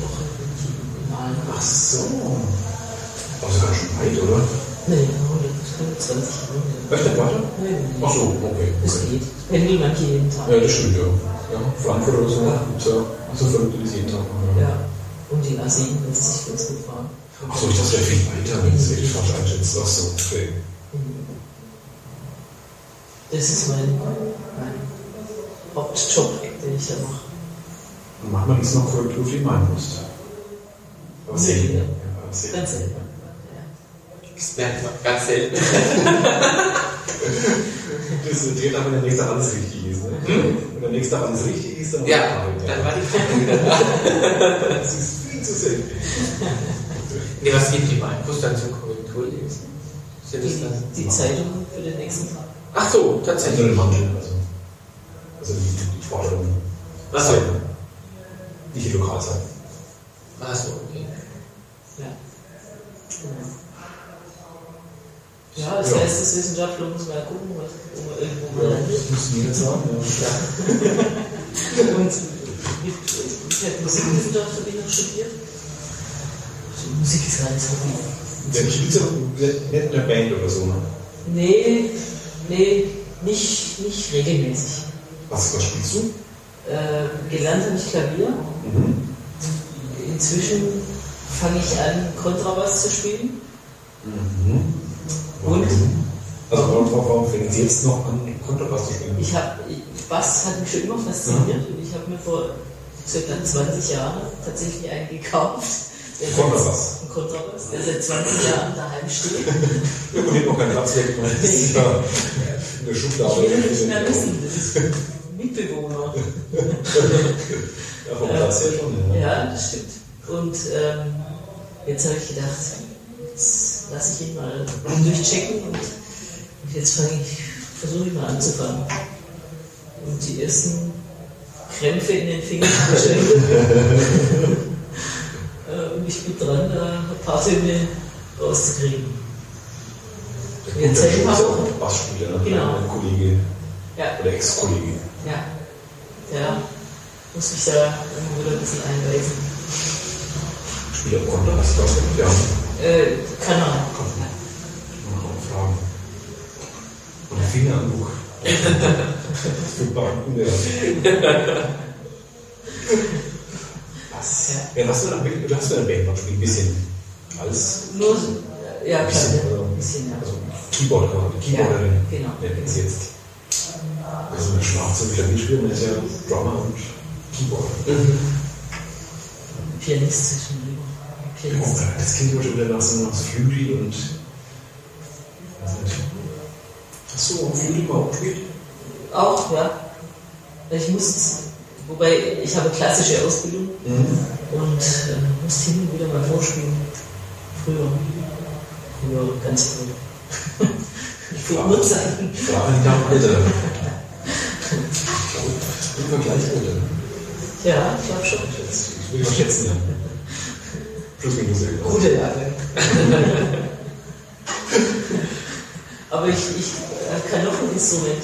D: Woche bin ich in Aalen.
C: Ach so. Aber sogar schon weit, oder?
D: Nee, 120 Kilometer.
C: Echt nicht weiter?
D: Nee, nee.
C: Ach so, okay.
D: Es
C: okay.
D: geht. Pendel manche jeden Tag.
C: Ja, das stimmt, ja. ja Frankfurt oder so. gibt's Ja. So verrückt ist jeden Tag.
D: Ja. Und die A7 lässt sich ganz gut fahren.
C: Ach so, ich dachte, wäre viel weiter, wenn ich es falsch einschätze. Ach so, okay.
D: Das ist mein, mein Hauptjob, den ich da mache.
C: Und manchmal gibt es noch für die Meinlust. Aber
D: Nee,
C: selten.
D: ja.
C: Ja, aber selten.
D: Ganz selten.
B: Das merkt man ganz selten.
C: Das resultiert auch, wenn der nächste alles richtig ist. Ne? Wenn der nächste alles richtig ist, dann
B: Ja,
C: war
B: dann war die (laughs) Frage wieder da.
C: Das ist viel zu selten. (laughs)
B: Nee, was gibt die Markus dann zum Korrekturlesen? Sind das dann?
D: Die, die Zeitung für den nächsten Tag.
B: Ach so, tatsächlich.
C: also. Also die, die Sportler.
B: Ach so.
C: Nicht die Lokalzeit.
B: Ach so, okay.
D: Ja. Genau. Ja, als
C: Ja.
D: Geisteswissenschaftler muss man ja gucken, was, wo man irgendwo landet.
C: das muss jeder sagen. Ja. (laughs)
D: Und ich, ich habe Musikwissenschaft habe ich noch studiert. Die Musik ist gar nicht so viel.
C: Der spielt ja nicht in der Band oder so, ne?
D: Nee, nee, nicht, nicht regelmäßig.
C: Was, was spielst du?
D: Äh, gelernt habe ich Klavier.
C: Mhm.
D: Inzwischen fange ich an, Kontrabass zu spielen.
C: Mhm.
D: Und?
C: Also warum, fängt sie jetzt noch an, Kontrabass zu spielen?
D: Ich habe Bass hat mich schon immer fasziniert und ich habe mir vor circa 20 Jahren tatsächlich einen gekauft. Der
C: Kontrabass.
D: Ein Kontrabass, der seit 20 Jahren daheim steht.
C: Und hier noch keinen Platz weg, das ist ja in der Schublade.
D: Ich will nicht mehr wissen, das ist Mitbewohner.
C: Ja, vom Platz her schon. Ja,
D: das stimmt. Und ähm, jetzt habe ich gedacht, jetzt lasse ich ihn mal durchchecken und jetzt fange ich, versuche ich mal anzufangen. Und die ersten Krämpfe in den Fingern. (laughs) Äh, und ich bin dran, da ein paar Töne rauszukriegen.
C: Der
D: Jetzt ich
C: ist ja
D: auch-
C: auch Bassspieler, ne?
D: Genau.
C: Ein Kollege
D: Ja,
C: oder Ex-Kollege.
D: ja. Ja, muss mich da irgendwo ein bisschen einweisen.
C: Spieler am Kontrabass, glaubst du? Ja.
D: Äh, keine Ahnung.
C: Kommt. Mal noch fragen. Und Fingerandruck. Für Banken, ja. Was? Ja, hast du, eine, du hast du eine Band noch gespielt, ein bisschen. Als
D: Nur, ja,
C: ein bisschen, oder?
D: ein bisschen, ja.
C: Also Keyboard, Keyboarderin.
D: Ja, genau.
C: Nennt es jetzt. Also eine Schlagzeug Klavier spielen, ist ja Drummer und Keyboard.
D: Pianist zwischendurch. Kennst.
C: Das klingt aber schon wieder nach so nach Flügel und. Hast du am Flügel überhaupt gespielt?
D: Auch, ja. Ich muss, wobei ich habe klassische Ausbildung und äh, muss hin und wieder mal vorspielen. Früher. Früher ganz früh. (laughs) Vor Urzeiten.
C: Frage nicht nach Alter. Ich wir gleich Alter.
D: Ja, ich glaube schon.
C: Ich will mal schätzen, ja. Plus minus irgendwas.
D: Gute Lage. (laughs) Aber ich, ich äh, kann noch ein Instrument.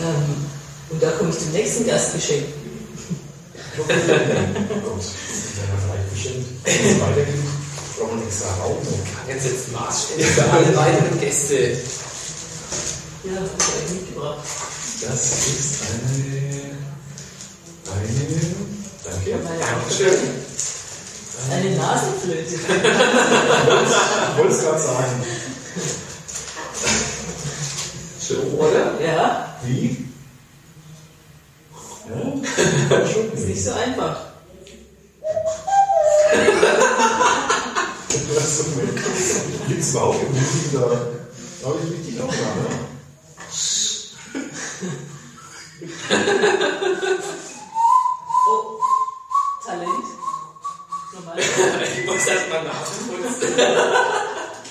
D: Ähm, und da komme ich zum nächsten Gastgeschenk.
C: Oh Gott, ja vielleicht bestimmt. Wenn es weitergeht, braucht man extra Raum.
B: Jetzt setzt Maßstäbe für alle weiteren Gäste.
D: Ja, das habe ich euch mitgebracht.
C: Das ist eine. Eine. Danke.
B: Dankeschön.
D: Eine Nasenflöte.
C: Ich wollte es gerade sagen.
B: Schön, oder?
D: Ja,
C: Wie? Ja,
D: ist nicht so einfach. (laughs)
C: So mit. Liegst überhaupt im Musik da. Da habe ich richtig auch da, ne?
D: Oh, Talent. Normal.
B: Ich muss erst mal nachputzen.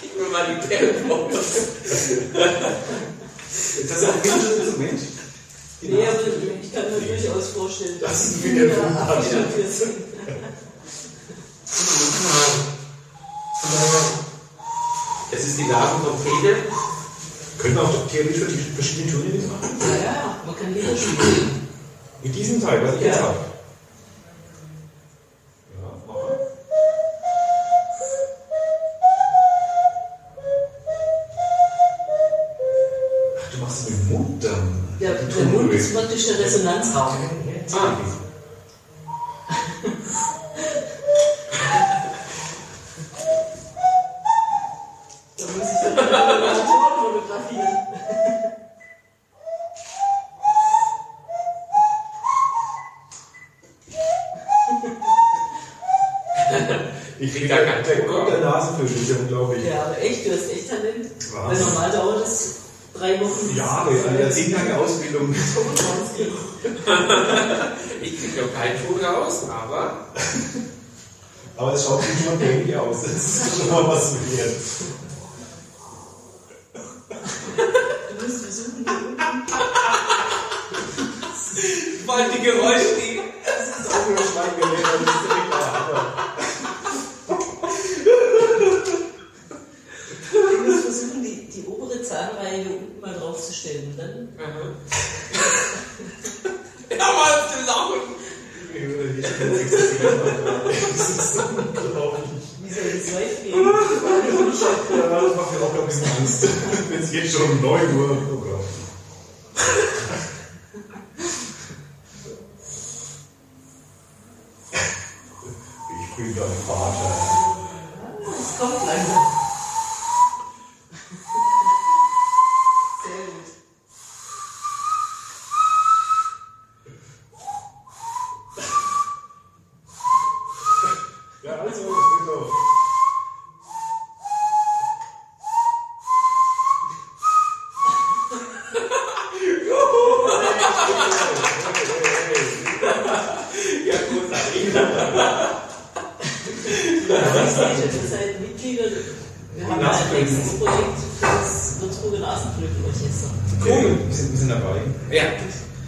B: Gib mir mal die Tempos.
C: Das ist ein kritisches Instrument.
D: Nee, aber ich kann mir durchaus vorstellen, dass
C: Das ist
D: die
C: wie der
D: Kinder
C: Flughafen.
D: abgeschnitten sind.
B: Das ist die Nasentrompete.
C: Können wir auch theoretisch für die verschiedenen Töne mitmachen?
D: Ja, ja, man kann Lieder spielen.
C: Mit diesem Teil, was ich jetzt
D: Ja.
C: habe. Ja, also, bitte.
B: Ja, großartig.
D: Ja, ich sehe schon, ihr seid Mitglieder. Wir haben ja ein nächstes Projekt für das Würzburger Nasenflötenorchester.
C: Cool, wir sind, wir sind dabei.
B: Ja,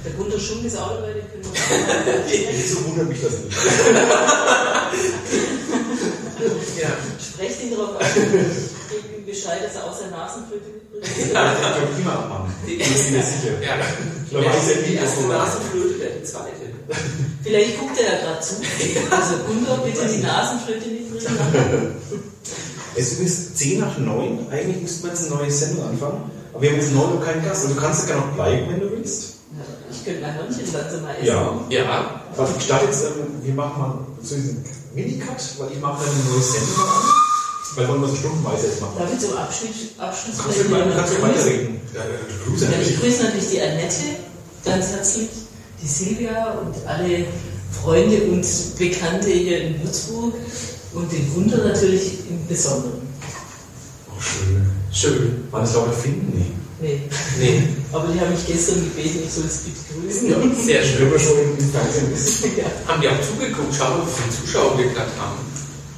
D: Der Gunter Schunk ist auch dabei, den können wir
C: Wieso wundert mich das nicht?
B: ja.
D: Sprecht ihn darauf an. Ich Bescheid, dass er auch seine Nasenflöte mitbringt.
C: Ich glaube, immer abmachen.
B: Die
C: Ich bin mir sicher.
B: Ja.
C: Da weiß er
B: die
C: nie,
B: erste. Nasenflöte, der die zweite.
D: Vielleicht guckt er ja gerade zu. Also Gunter, bitte die Nasenflöte mitbringen.
C: Es ist 10 nach 9. Eigentlich müsste man jetzt eine neue Sendung anfangen. Aber wir haben jetzt 9 Uhr keinen Gast. Also du kannst ja gerne noch bleiben, wenn du willst.
D: Ja, Ich könnte mein Hörnchen langsam mal essen.
C: Ja.
B: Ja.
C: Was ich starte jetzt, ähm, wir machen mal so diesen Minicut, weil ich mache dann eine neue Sendung an. Weil wollen wir so stundenweise jetzt machen.
D: Darf ich zum Abschluss, Abschluss
C: Kannst du mal, kannst du weiterreden? Ja, du
D: Ja, ich grüße natürlich die Annette ganz herzlich, die Silvia und alle Freunde und Bekannte hier in Würzburg. Und den Wunder natürlich im Besonderen.
C: Oh, schön.
B: Schön.
C: War das lauter Finden? Nee.
D: Nee.
B: Nee, (laughs)
D: Aber die haben mich gestern gebeten, ich soll es bitte grüßen.
B: ja, sehr (laughs) schön.
C: Man schon im ist.
D: ja.
B: Haben die auch zugeguckt? Schau mal, wie viele Zuschauer wir gerade haben.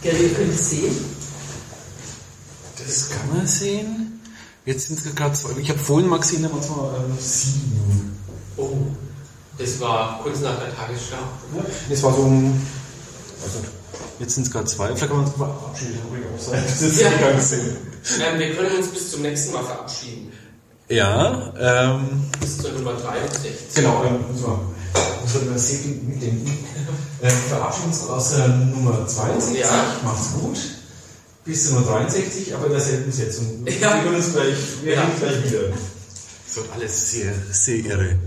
D: Gell, ihr könnt es sehen.
A: Das kann man sehen. Jetzt sind es gerade zwei. Ich habe vorhin mal gesehen, da waren es mal ähm, sieben.
B: Oh, das war kurz nach der Tagesschau.
A: Ja, Das war so um. nicht. Jetzt sind es gerade zwei. Vielleicht kann man uns mal verabschieden. Das kann ruhig auch sein. Das ist
B: Ja.
A: gar sehen.
B: Ähm, wir können uns bis zum nächsten Mal verabschieden.
A: Ja, ähm,
B: Bis zur Nummer 63.
C: Genau, ähm, muss man. Muss man das sehen mitdenken. Ähm, verabschieden uns aus äh, Nummer 62.
B: Ja.
C: Macht's gut. Bis zur Nummer 63, aber in derselben Setzung.
B: Ja.
C: Wir hören uns gleich, wir
B: Ja.
C: gleich wieder.
A: es wird alles sehr, sehr irre.